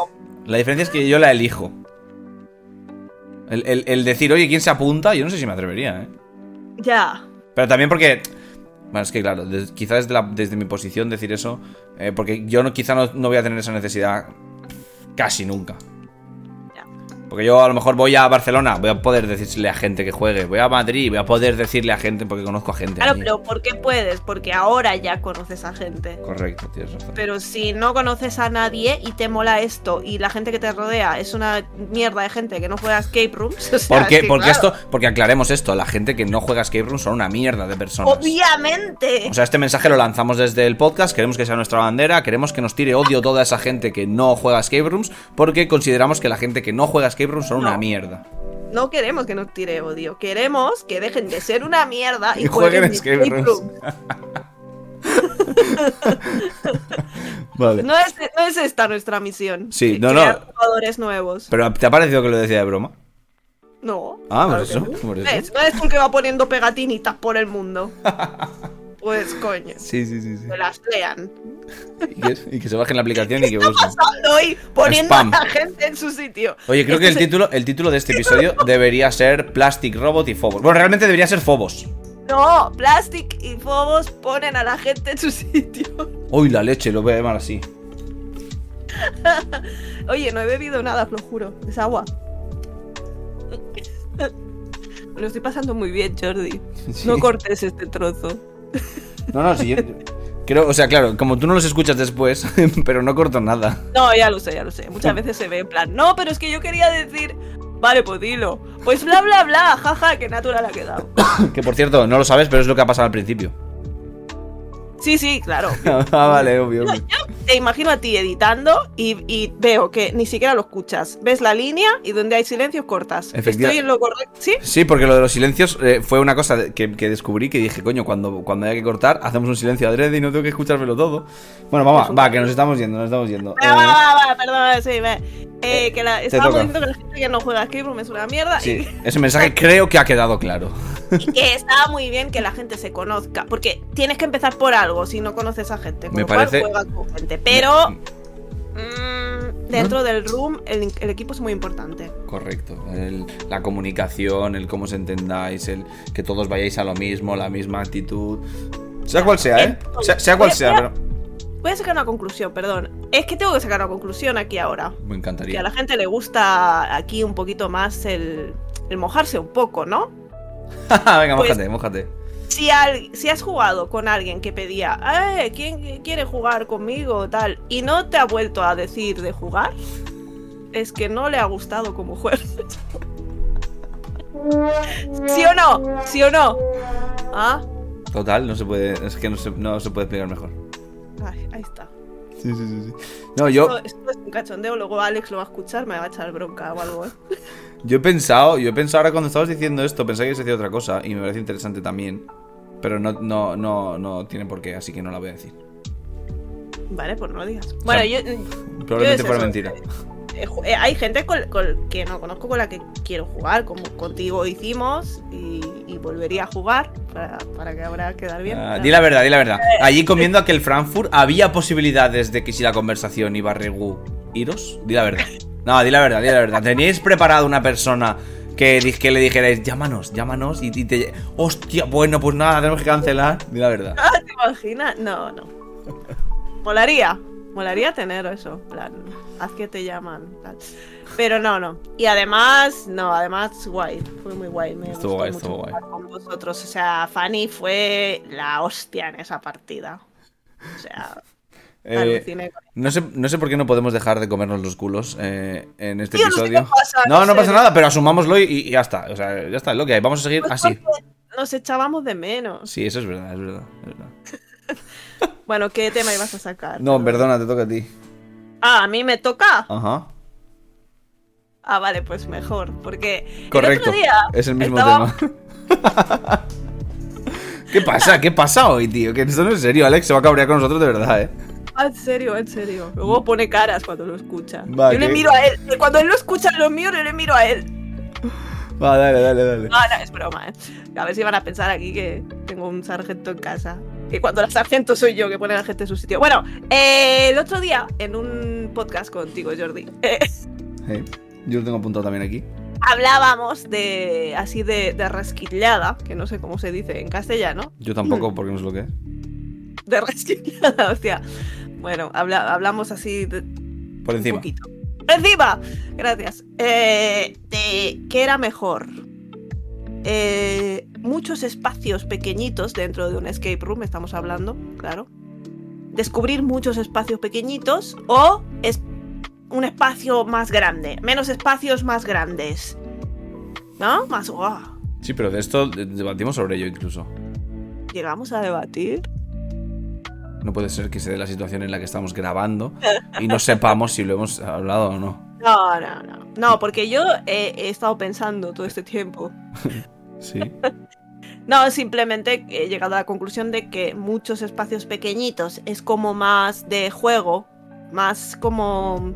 La diferencia es que yo la elijo. El, el- el decir, oye, ¿quién se apunta? Yo no sé si me atrevería, ¿eh? Ya. Pero también porque. Bueno, es que claro, quizás desde, desde mi posición decir eso. eh, porque yo no, quizá no, no voy a tener esa necesidad casi nunca. Porque yo a lo mejor voy a Barcelona, voy a poder decirle a gente que juegue. Voy a Madrid, voy a poder decirle a gente porque conozco a gente. Claro, allí. pero ¿por qué puedes? Porque ahora ya conoces a gente. Correcto, tienes razón. Pero si no conoces a nadie y te mola esto y la gente que te rodea es una mierda de gente que no juega escape rooms, [laughs] o sea, porque claro, esto, porque aclaremos esto, la gente que no juega Escape Room son una mierda de personas. Obviamente. O sea, este mensaje lo lanzamos desde el podcast, queremos que sea nuestra bandera, queremos que nos tire odio toda esa gente que no juega Escape Rooms, porque consideramos que la gente que no juega Escape Rooms son una No. mierda. no queremos que nos tire odio. Queremos que dejen de ser una mierda y, [laughs] Y jueguen jueguen escape rooms. [laughs] Vale. No es, no es esta nuestra misión. Sí, no, crear no. jugadores nuevos. Pero ¿te ha parecido que lo decía de broma? No. Ah, claro por eso, no. por eso. ¿Ves? No es porque va poniendo pegatinitas por el mundo. [laughs] Pues coño. Sí, sí, sí. sí. Que las lean. Y, que, y que se bajen la aplicación y que [laughs] busquen. Pasando hoy poniendo Spam. a la gente en su sitio. Oye, creo que el Esto se- título, el título de este episodio [laughs] debería ser Plastic Robot y Phobos. Bueno, realmente debería ser Phobos. No, Plastic y Phobos ponen a la gente en su sitio. Uy, la leche, lo voy a llamar así. [laughs] Oye, no he bebido nada, os lo juro. Es agua. Me lo estoy pasando muy bien, Jordi. Sí. No cortes este trozo. No, no, sí. yo- Creo, o sea, claro, como tú no los escuchas después, [laughs] pero no corto nada. No, ya lo sé, ya lo sé. Muchas veces se ve en plan, no, pero es que yo quería decir. Vale, pues dilo. Pues bla bla bla, jaja, qué natural ha quedado. [coughs] Que por cierto, no lo sabes, pero es lo que ha pasado al principio. Sí, sí, claro. [laughs] ah, vale, obvio. obvio. Te imagino a ti editando y, y veo que ni siquiera lo escuchas. Ves la línea y donde hay silencio cortas. Estoy en lo correcto. ¿Sí? Sí, porque lo de los silencios eh, fue una cosa que, que descubrí que dije, coño, cuando, cuando haya que cortar, hacemos un silencio adrede y no tengo que escuchármelo todo. Bueno, vamos, va, que nos estamos yendo, nos estamos yendo. Va, va, Eh, va, va, perdón, sí, ve. Eh, que la, estábamos diciendo que la gente que no juega Escape Room es una mierda sí, ese mensaje [laughs] creo que ha quedado claro. y, que está muy bien que la gente se conozca. Porque tienes que empezar por algo si no conoces a gente. Con Me parece- Pero mm, dentro del room el, el equipo es muy importante. Correcto. El- la comunicación, el cómo os entendáis, el que todos vayáis a lo mismo, la misma actitud. Sea cual sea, ¿eh? Sea, sea cual sea, pero. Voy a sacar una conclusión, perdón. Es que tengo que sacar una conclusión aquí ahora. Me Que a encantaría. la gente le gusta aquí un poquito más el, el mojarse un poco, ¿no? [laughs] Venga, Pues- mójate, mójate. Si, al- si has jugado con alguien que pedía, eh, ¿quién quiere jugar conmigo? Tal, y no te ha vuelto a decir de jugar, es que no le ha gustado como juegas. [laughs] ¿Sí o no? ¿Sí o no? Ah, Total, no se puede. Es que no se, no se puede explicar mejor. ay, ahí está. Sí, sí, sí. No, yo, Esto, esto es un cachondeo, luego Alex lo va a escuchar, me va a echar bronca o algo. ¿eh? [laughs] yo he pensado, yo he pensado ahora cuando estabas diciendo esto, pensé que ibas a decir otra cosa y me parece interesante también. Pero no, no, no, no tiene por qué, así que no la voy a decir. Vale, pues no lo digas. Bueno, yo, Probablemente fuera mentira. Eh, hay gente con, con- que no conozco con la que quiero jugar, como contigo hicimos, y, y volvería a jugar para, para que ahora quedar bien. Ah, di la verdad, di la verdad. Allí comiendo aquel Frankfurt, ¿había posibilidades de que si la conversación iba a regu iros? Di la verdad. No, di la verdad, di la verdad. ¿Teníais preparado una persona que, que le dijerais, llámanos, llámanos y, y te... Hostia, bueno, pues nada, tenemos que cancelar. Di la verdad. Ah, ¿Te imaginas? No, no. Molaría. Molaría tener eso. plan, haz que te llaman. tal. Pero no, no. Y además, no, además, guay. Fue muy guay. Me Estuvo gustó guay, mucho estuvo guay. con vosotros. O sea, Fanny fue la hostia en esa partida. O sea, Eh, no, sé, no sé por qué no podemos dejar de comernos los culos eh, en este no sé episodio. qué pasa, no, no no sé. pasa nada, pero asumámoslo y, y ya está. O sea, ya está, es lo que hay. Vamos a seguir Pues así. Nos echábamos de menos. Sí, eso es verdad, es verdad. es verdad. [laughs] Bueno, ¿qué tema ibas a sacar? No, perdona, te toca a ti. Ah, a mí me toca. Ajá. Ah, vale, pues mejor. Porque Correcto. el otro día Es el mismo estaba- tema. [laughs] ¿Qué pasa? ¿Qué pasa hoy, tío? Que esto no es serio, Alex. Se va a cabrear con nosotros de verdad, ¿eh? Ah, en serio, en serio. Luego pone caras cuando lo escucha. Yo le miro a él. Cuando él lo escucha lo mío, yo le miro a él. Va, dale, dale, dale. No, no, es broma, ¿eh? A ver si van a pensar aquí que tengo un sargento en casa. Que cuando el sargento soy yo que pone a la gente en su sitio. Bueno, eh, el otro día, en un podcast contigo, Jordi, [laughs] eh, yo lo tengo apuntado también aquí. hablábamos de así de, de rasquillada, que no sé cómo se dice en castellano. Yo tampoco, porque no sé lo que es. De rasquillada, hostia. [laughs] Bueno, habla- hablamos así de, Por Un encima. poquito. Encima, gracias. Eh, de qué era mejor. Eh, muchos espacios pequeñitos dentro de un escape room, estamos hablando, claro. Descubrir muchos espacios pequeñitos o es un espacio más grande. Menos espacios más grandes. ¿No? Más guau. Sí, pero de esto de- debatimos sobre ello incluso. Llegamos a debatir. No puede ser que se dé la situación en la que estamos grabando y no sepamos si lo hemos hablado o no. No, no, no. No, porque yo he- he estado pensando todo este tiempo [laughs] Sí. [laughs] No, simplemente he llegado a la conclusión de que muchos espacios pequeñitos es como más de juego, más como...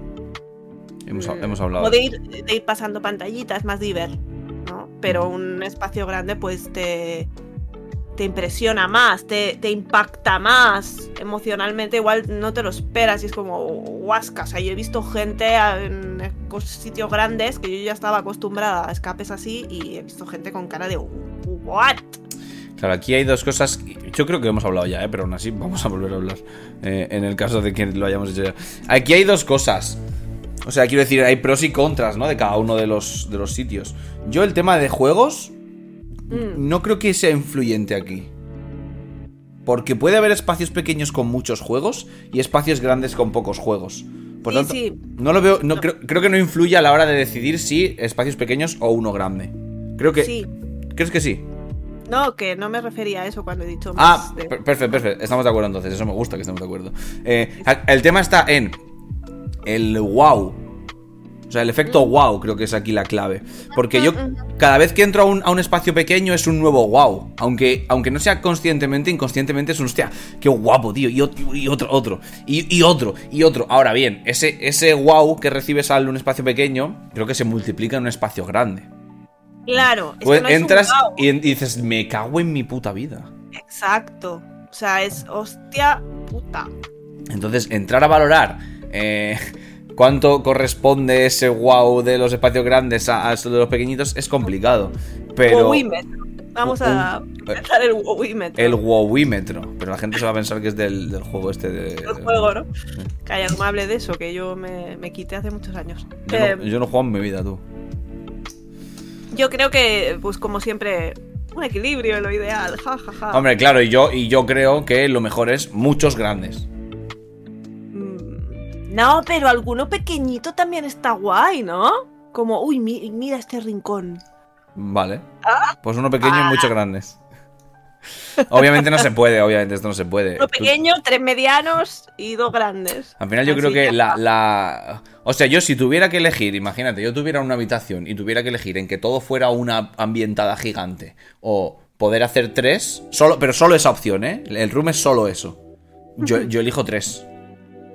Hemos, hemos hablado. como de ir, de ir pasando pantallitas, más diver, ¿no? Pero un espacio grande pues te, te impresiona más, te, te impacta más emocionalmente, igual no te lo esperas y es como huasca. O sea, yo he visto gente en sitios grandes que yo ya estaba acostumbrada a escapes así y he visto gente con cara de ¿what? Claro, aquí hay dos cosas. Yo creo que hemos hablado ya, ¿eh? pero aún así vamos a volver a hablar. eh, en el caso de que lo hayamos hecho ya. Aquí hay dos cosas. O sea, quiero decir, hay pros y contras, ¿no? De cada uno de los, de los sitios. Yo, el tema de juegos, Mm. no creo que sea influyente aquí. Porque puede haber espacios pequeños con muchos juegos y espacios grandes con pocos juegos. Por Sí, tanto, sí. no lo veo. No, Creo, creo que no influye a la hora de decidir si espacios pequeños o uno grande. Creo que. Sí. ¿Crees que sí? No, que no me refería a eso cuando he dicho Ah, de- perfecto, perfecto. Estamos de acuerdo entonces. Eso me gusta que estemos de acuerdo. Eh, el tema está en el wow. O sea, el efecto wow creo que es aquí la clave. Porque yo cada vez que entro a un, a un espacio pequeño es un nuevo wow. Aunque, aunque no sea conscientemente, inconscientemente es un hostia, qué guapo, tío. Y, ot- y otro, otro. Y, y otro, y otro. Ahora bien, ese, ese wow que recibes al un espacio pequeño, creo que se multiplica en un espacio grande. Claro, es que Pues no es un entras y, y dices, me cago en mi puta vida. Exacto. O sea, es hostia puta. Entonces, entrar a valorar eh, [laughs] cuánto corresponde ese wow de los espacios grandes a, a eso de los pequeñitos es complicado. Pero Wowímetro. Vamos a empezar el wowímetro. el wowímetro. Pero la gente se va a pensar que es del, del juego este de. El juego, ¿no? Calla, no me hable de eso, que yo me, me quité hace muchos años. Yo, Eh, no, yo no juego en mi vida, tú. Yo creo que, pues como siempre, un equilibrio es lo ideal. Ja, ja, ja. Hombre, claro, y yo, y yo creo que lo mejor es muchos grandes. Mm, No, pero alguno pequeñito también está guay, ¿no? Como, uy, mi- mira este rincón. Vale. Pues uno pequeño y muchos grandes. Obviamente no se puede, obviamente esto no se puede. Uno pequeño, tres medianos y dos grandes. Al final yo Así creo que la, la... O sea, yo si tuviera que elegir, imagínate, yo tuviera una habitación y tuviera que elegir en que todo fuera una ambientada gigante o poder hacer tres, solo, pero solo esa opción, ¿eh? El room es solo eso. Yo, yo elijo tres.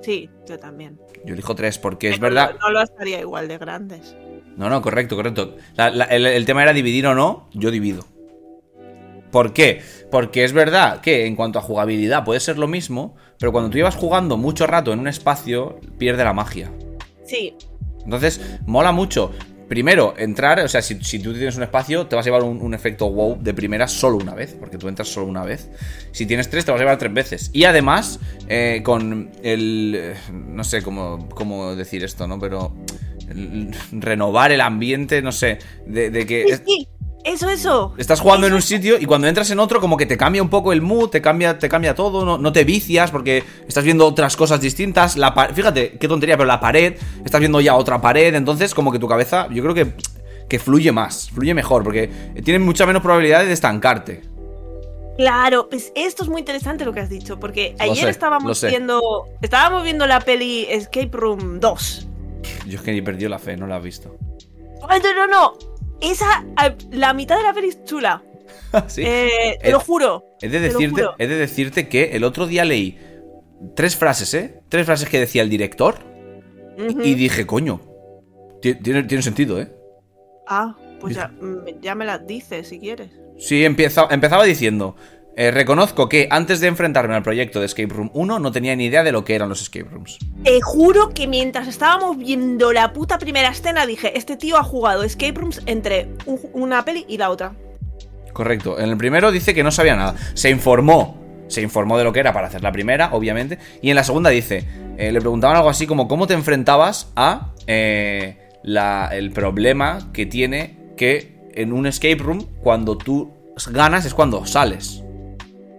Sí, yo también. Yo elijo tres porque es verdad... No, no lo estaría igual de grandes. No, no, correcto, correcto. La- la- el, el tema era dividir o no, yo divido. ¿Por qué? Porque es verdad que en cuanto a jugabilidad puede ser lo mismo, pero cuando tú llevas jugando mucho rato en un espacio, pierde la magia. Sí, Entonces, mola mucho. primero, entrar, o sea, si, si tú tienes un espacio, te vas a llevar un, un efecto wow de primera solo una vez, porque tú entras solo una vez. Si tienes tres, te vas a llevar tres veces. Y además, eh, con el. eh, No sé cómo, cómo decir esto, ¿no? Pero. el- renovar el ambiente, no sé. De, de que. Sí, es- sí, eso, eso. Estás jugando en un sitio y cuando entras en otro como que te cambia un poco el mood, te cambia, te cambia todo, no, no te vicias porque estás viendo otras cosas distintas. La Fíjate, qué tontería, pero la pared, estás viendo ya otra pared, entonces como que tu cabeza, yo creo que, que fluye más, fluye mejor, porque tiene mucha menos probabilidad de estancarte. Claro, pues esto es muy interesante lo que has dicho, porque ayer sé, estábamos viendo. Estábamos viendo la peli Escape Room 2. Yo es que ni perdido la fe, no la has visto. Ay, No, no, no. Esa. La mitad de la peli es chula. [laughs] ¿Sí? Eh, te lo juro. He de, decirte, juro. de decirte que el otro día leí tres frases, ¿eh? Tres frases que decía el director y dije, coño, ti- tiene, tiene sentido, ¿eh? Ah, pues ya, mm, ya me las dices si quieres. Sí, empezaba diciendo, eh, reconozco que antes de enfrentarme al proyecto de Escape Room 1 no tenía ni idea de lo que eran los escape rooms. Te juro que mientras estábamos viendo la puta primera escena dije, este tío ha jugado escape rooms entre un- una peli y la otra. Correcto, en el primero dice que no sabía nada, se informó, se informó de lo que era para hacer la primera, obviamente, y en la segunda dice, eh, le preguntaban algo así como cómo te enfrentabas a eh, la- el problema que tiene que en un escape room cuando tú ganas es cuando sales.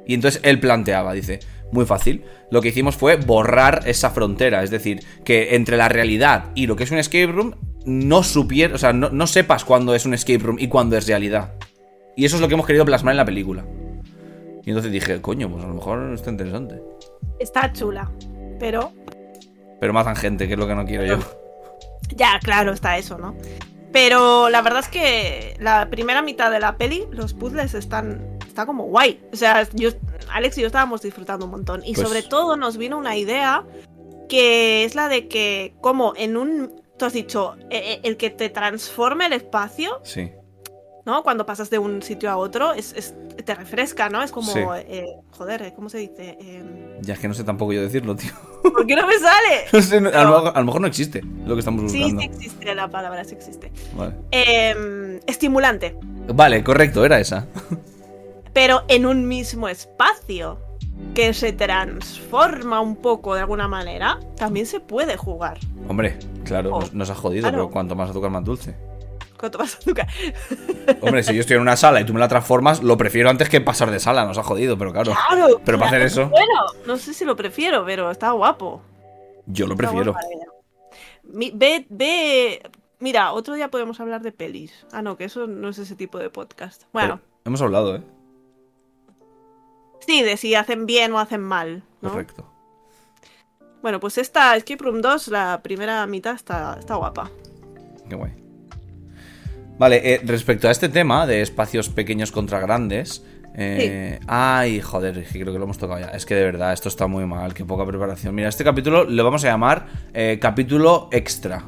Y entonces él planteaba, dice, muy fácil, lo que hicimos fue borrar esa frontera, es decir, que entre la realidad y lo que es un escape room no supieras, o sea, no, no sepas cuándo es un escape room y cuándo es realidad. Y eso es lo que hemos querido plasmar en la película. Y entonces dije, coño, pues a lo mejor está interesante. Está chula. Pero Pero matan gente, que es lo que no quiero yo. ya, claro, está eso, ¿no? Pero la verdad es que la primera mitad de la peli, los puzzles están. Está como guay. O sea, yo, Alex y yo estábamos disfrutando un montón. Y Pues- sobre todo nos vino una idea que es la de que, como en un. Tú has dicho, eh, eh, el que te transforme el espacio, Sí. ¿no? Cuando pasas de un sitio a otro, es, es- te refresca, ¿no? Es como. Sí. eh, joder, ¿cómo se dice? Em, Ya es que no sé tampoco yo decirlo, tío. ¿Por qué no me sale? [laughs] No sé, a, lo, mejor- a lo mejor no existe lo que estamos Sí, buscando. sí existe la palabra, sí existe. Vale. Em, estimulante. Vale, correcto, era esa. [laughs] pero en un mismo espacio que se transforma un poco de alguna manera, también se puede jugar. Hombre, claro, Oh, nos, nos has jodido, claro. pero cuanto más azúcar, más dulce. ¿Cuánto más azúcar? [laughs] Hombre, si yo estoy en una sala y tú me la transformas, lo prefiero antes que pasar de sala, nos ha jodido, pero claro. Claro. Pero para hacer eso, Bueno, no sé si lo prefiero, pero está guapo. yo lo Está prefiero. Mi- ve, ve. Mira, otro día podemos hablar de pelis. Ah, no, que eso no es ese tipo de podcast. Bueno, Pero hemos hablado, ¿eh? Sí, de si hacen bien o hacen mal. ¿no? Correcto. Bueno, pues esta Escape Room 2, la primera mitad está, está guapa. Qué guay. Vale, eh, respecto a este tema de espacios pequeños contra grandes. eh, Ay, joder, creo que lo hemos tocado ya. Es que de verdad, esto está muy mal, qué poca preparación. Mira, este capítulo lo vamos a llamar eh, capítulo extra.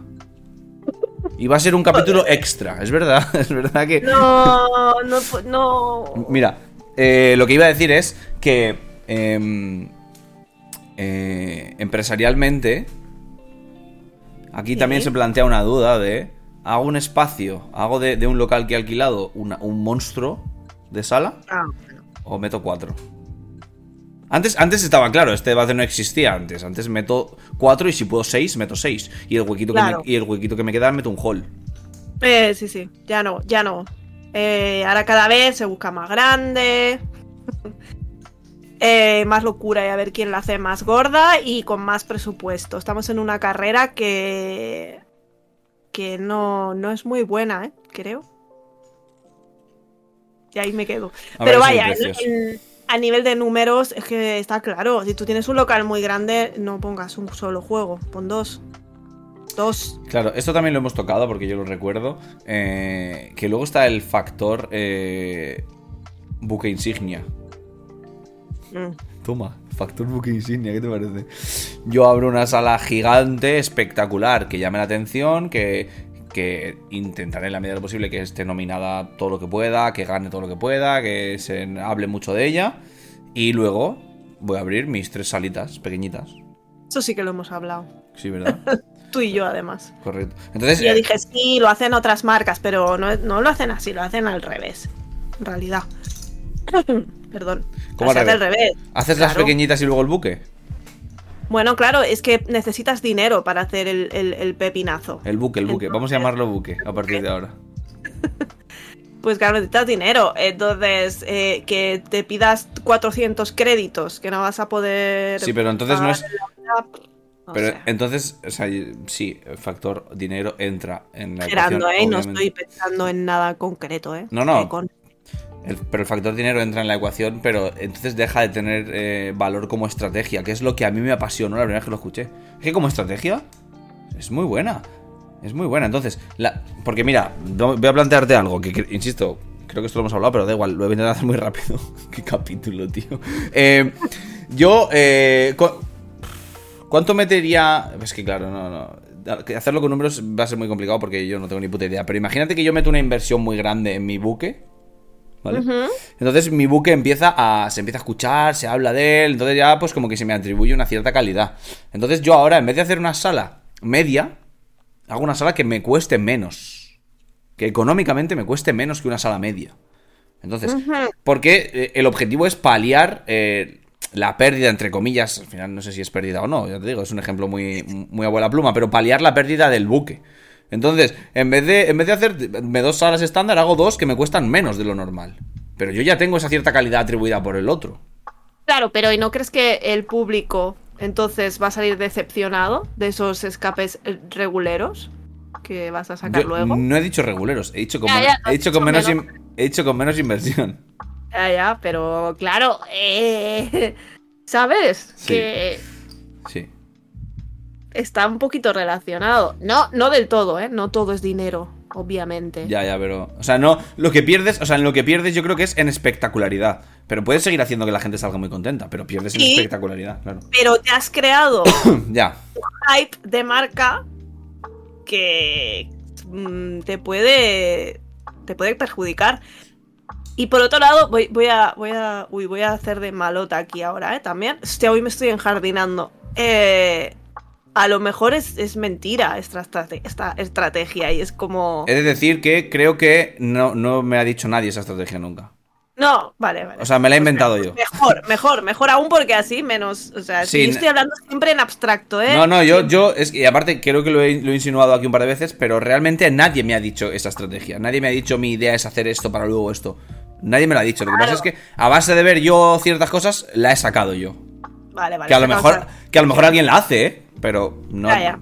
Y va a ser un capítulo extra, es verdad, [laughs] es verdad que... No, no, no. Mira, eh, lo que iba a decir es que em, eh, empresarialmente, aquí Sí. también se plantea una duda de, hago un espacio, hago de, de un local que he alquilado una- un monstruo de sala Ah, o meto cuatro. Antes, antes estaba claro, este debate no existía antes. Antes meto cuatro y si puedo seis, meto seis. Y el huequito, que, me, y el huequito que me queda, meto un hall. Eh, sí, sí, ya no, ya no. Eh, ahora cada vez se busca más grande. [laughs] Eh, más locura y a ver quién la hace más gorda y con más presupuesto. Estamos en una carrera que. que no, no es muy buena, ¿eh? Creo. Y ahí me quedo. A Pero vaya, a nivel de números es que está claro. Si tú tienes un local muy grande, no pongas un solo juego, pon dos. Dos. Claro, esto también lo hemos tocado porque yo lo recuerdo. eh, que luego está el factor eh, buque insignia. Mm. Toma, factor buque insignia, ¿qué te parece? Yo abro una sala gigante, espectacular, que llame la atención, que, que intentaré en la medida de lo posible que esté nominada todo lo que pueda, que gane todo lo que pueda, que se hable mucho de ella. Y luego voy a abrir mis tres salitas pequeñitas. Eso sí que lo hemos hablado. Sí, ¿verdad? [laughs] tú y yo además. Correcto. Entonces, Y yo eh, dije, sí, lo hacen otras marcas, pero no, no lo hacen así, lo hacen al revés. En realidad. [coughs] Perdón. ¿Cómo al revés? revés. ¿haces las pequeñitas y luego el buque? Bueno, claro, es que necesitas dinero para hacer el, el- el pepinazo. El buque, el buque. Vamos a llamarlo buque a partir de ahora. [laughs] Pues claro, necesitas dinero. Entonces, eh, que te pidas 400 créditos que no vas a poder. Sí, pero entonces no es- la Pero entonces, o sea, sí, el factor dinero entra en la Esperando, ecuación. ¿eh? No estoy pensando en nada concreto, ¿eh? No, no. Eh, con- El- pero el factor dinero entra en la ecuación, pero entonces deja de tener eh, valor como estrategia, que es lo que a mí me apasionó la primera vez que lo escuché. Es que como estrategia es muy buena. Es muy buena. Entonces, la, porque mira, voy a plantearte algo que, que, insisto, creo que esto lo hemos hablado, pero da igual, lo voy a intentar hacer muy rápido. [laughs] Qué capítulo, tío. Eh, yo, eh, ¿cuánto metería? Es que claro, no, no. Hacerlo con números va a ser muy complicado porque yo no tengo ni puta idea. Pero imagínate que yo meto una inversión muy grande en mi buque. ¿Vale? Entonces mi buque empieza a. se empieza a escuchar, se habla de él. Entonces ya, pues como que se me atribuye una cierta calidad. Entonces yo ahora, en vez de hacer una sala media, hago una sala que me cueste menos. Que económicamente me cueste menos que una sala media. Entonces, porque eh, el objetivo es paliar eh, la pérdida, entre comillas, al final no sé si es pérdida o no, ya te digo, es un ejemplo muy, muy abuela pluma, pero paliar la pérdida del buque. Entonces, en vez de, en vez de hacerme dos salas estándar, hago dos que me cuestan menos de lo normal. Pero yo ya tengo esa cierta calidad atribuida por el otro. Claro, pero ¿y no crees que el público entonces va a salir decepcionado de esos escapes eh, reguleros que vas a sacar Yo luego? no he dicho reguleros, he dicho con, Ya, men- ya, he dicho has con dicho menos, menos. in- he dicho con menos inversión. Ya, ya, pero claro, eh, ¿sabes? Sí. Que Sí. está un poquito relacionado. No, no del todo, ¿eh? No todo es dinero, obviamente. Ya, ya, pero. O sea, no. Lo que pierdes, o sea, en lo que pierdes yo creo que es en espectacularidad. Pero puedes seguir haciendo que la gente salga muy contenta, pero pierdes en espectacularidad, claro. Pero te has creado [coughs] ya. hype de marca que mm, te puede te puede perjudicar. Y por otro lado, voy, voy a voy a uy, voy a hacer de malota aquí ahora, ¿eh? También. Hostia, hoy me estoy enjardinando. Eh, a lo mejor es, es mentira esta, esta estrategia y es como... He de decir que creo que no, no me ha dicho nadie esa estrategia nunca. No, vale, vale. O sea, me la he inventado yo. Mejor, mejor, mejor aún porque así menos... O sea, sí, yo estoy hablando siempre en abstracto, ¿eh? No, no, yo, yo, es, y aparte creo que lo he, lo he insinuado aquí un par de veces, pero realmente nadie me ha dicho esa estrategia. Nadie me ha dicho mi idea es hacer esto para luego esto. Nadie me lo ha dicho. Lo que pasa es que a base de ver yo ciertas cosas, la he sacado yo. Vale, vale. Que a lo mejor, a- que a lo mejor alguien la hace, ¿eh? Pero no. Ya, ya.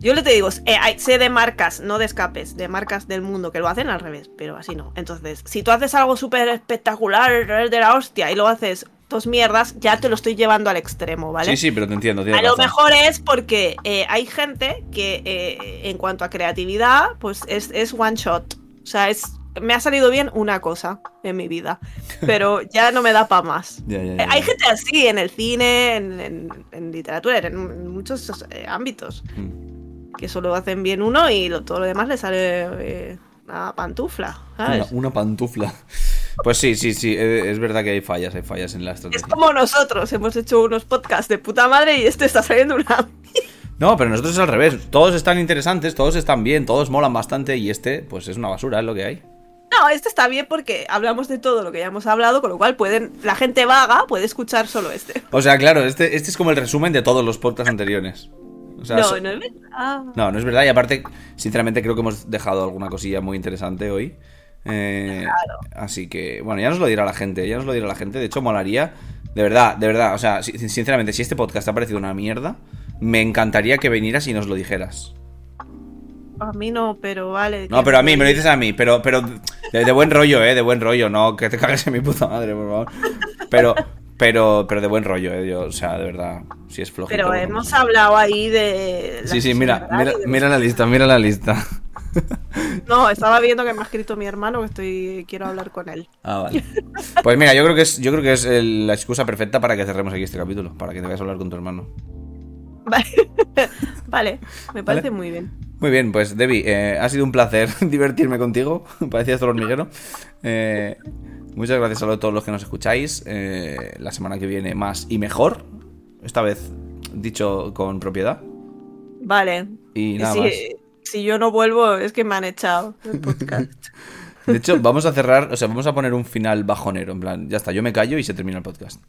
Yo le te digo, eh, hay- sé de marcas, no de escapes, de marcas del mundo que lo hacen al revés, pero así no. Entonces, si tú haces algo súper espectacular es de la hostia y lo haces dos mierdas, ya te lo estoy llevando al extremo, ¿vale? Sí, sí, pero te entiendo. A lo mejor es porque eh, hay gente que eh, en cuanto a creatividad, pues es, es one shot. O sea, es me ha salido bien una cosa en mi vida, pero [laughs] ya no me da para más. Ya, ya, Eh, ya, Hay gente así en el cine, en, en- en literatura, en, muchos eh, ámbitos, Mm. que solo hacen bien uno y lo- todo lo demás le sale eh, una pantufla, Una, ¿sabes? una pantufla. Pues sí, sí, sí. Es verdad que hay fallas, hay fallas en la Es estrategia. como nosotros, hemos hecho unos podcasts de puta madre y este está saliendo una... [laughs] No, pero nosotros es al revés. Todos están interesantes, todos están bien, todos molan bastante y este, pues es una basura, es lo que hay. No, este está bien porque hablamos de todo lo que ya hemos hablado, con lo cual pueden la gente vaga puede escuchar solo este. [laughs] O sea, claro, este, este es como el resumen de todos los podcasts anteriores. O sea, no, no es verdad. no, no es verdad. Y aparte, sinceramente, creo que hemos dejado alguna cosilla muy interesante hoy. Eh, Así que, bueno, ya nos lo dirá la gente, ya nos lo dirá la gente. De hecho, molaría, de verdad, de verdad. O sea, si- sinceramente, si este podcast te ha parecido una mierda, me encantaría que vinieras y nos lo dijeras. A mí no, pero vale. No, pero a mí, me lo dices a mí, pero, pero de, de buen rollo, eh, de buen rollo, no que te cagues en mi puta madre, por favor. Pero, pero, pero de buen rollo, eh, yo, o sea, de verdad, si es flojito. Pero hemos hablado ahí de. Sí, sí, mira, mira, de- mira la lista, mira la lista. [laughs] No, estaba viendo que me ha escrito mi hermano que estoy quiero hablar con él. Ah, vale. Pues mira, yo creo que es, yo creo que es el- la excusa perfecta para que cerremos aquí este capítulo, para que te vayas a hablar con tu hermano. [laughs] Vale, me parece muy bien. Muy bien, pues Debbie, eh, ha sido un placer [laughs] divertirme contigo. [laughs] Parecías todo hormiguero. Eh, muchas gracias a todos los que nos escucháis. Eh, la semana que viene más y mejor. Esta vez dicho con propiedad. Vale. Y nada si, más. si yo no vuelvo, es que me han echado del podcast. De hecho, vamos a cerrar, o sea, vamos a poner un final bajonero, en plan, ya está, yo me callo y se termina el podcast.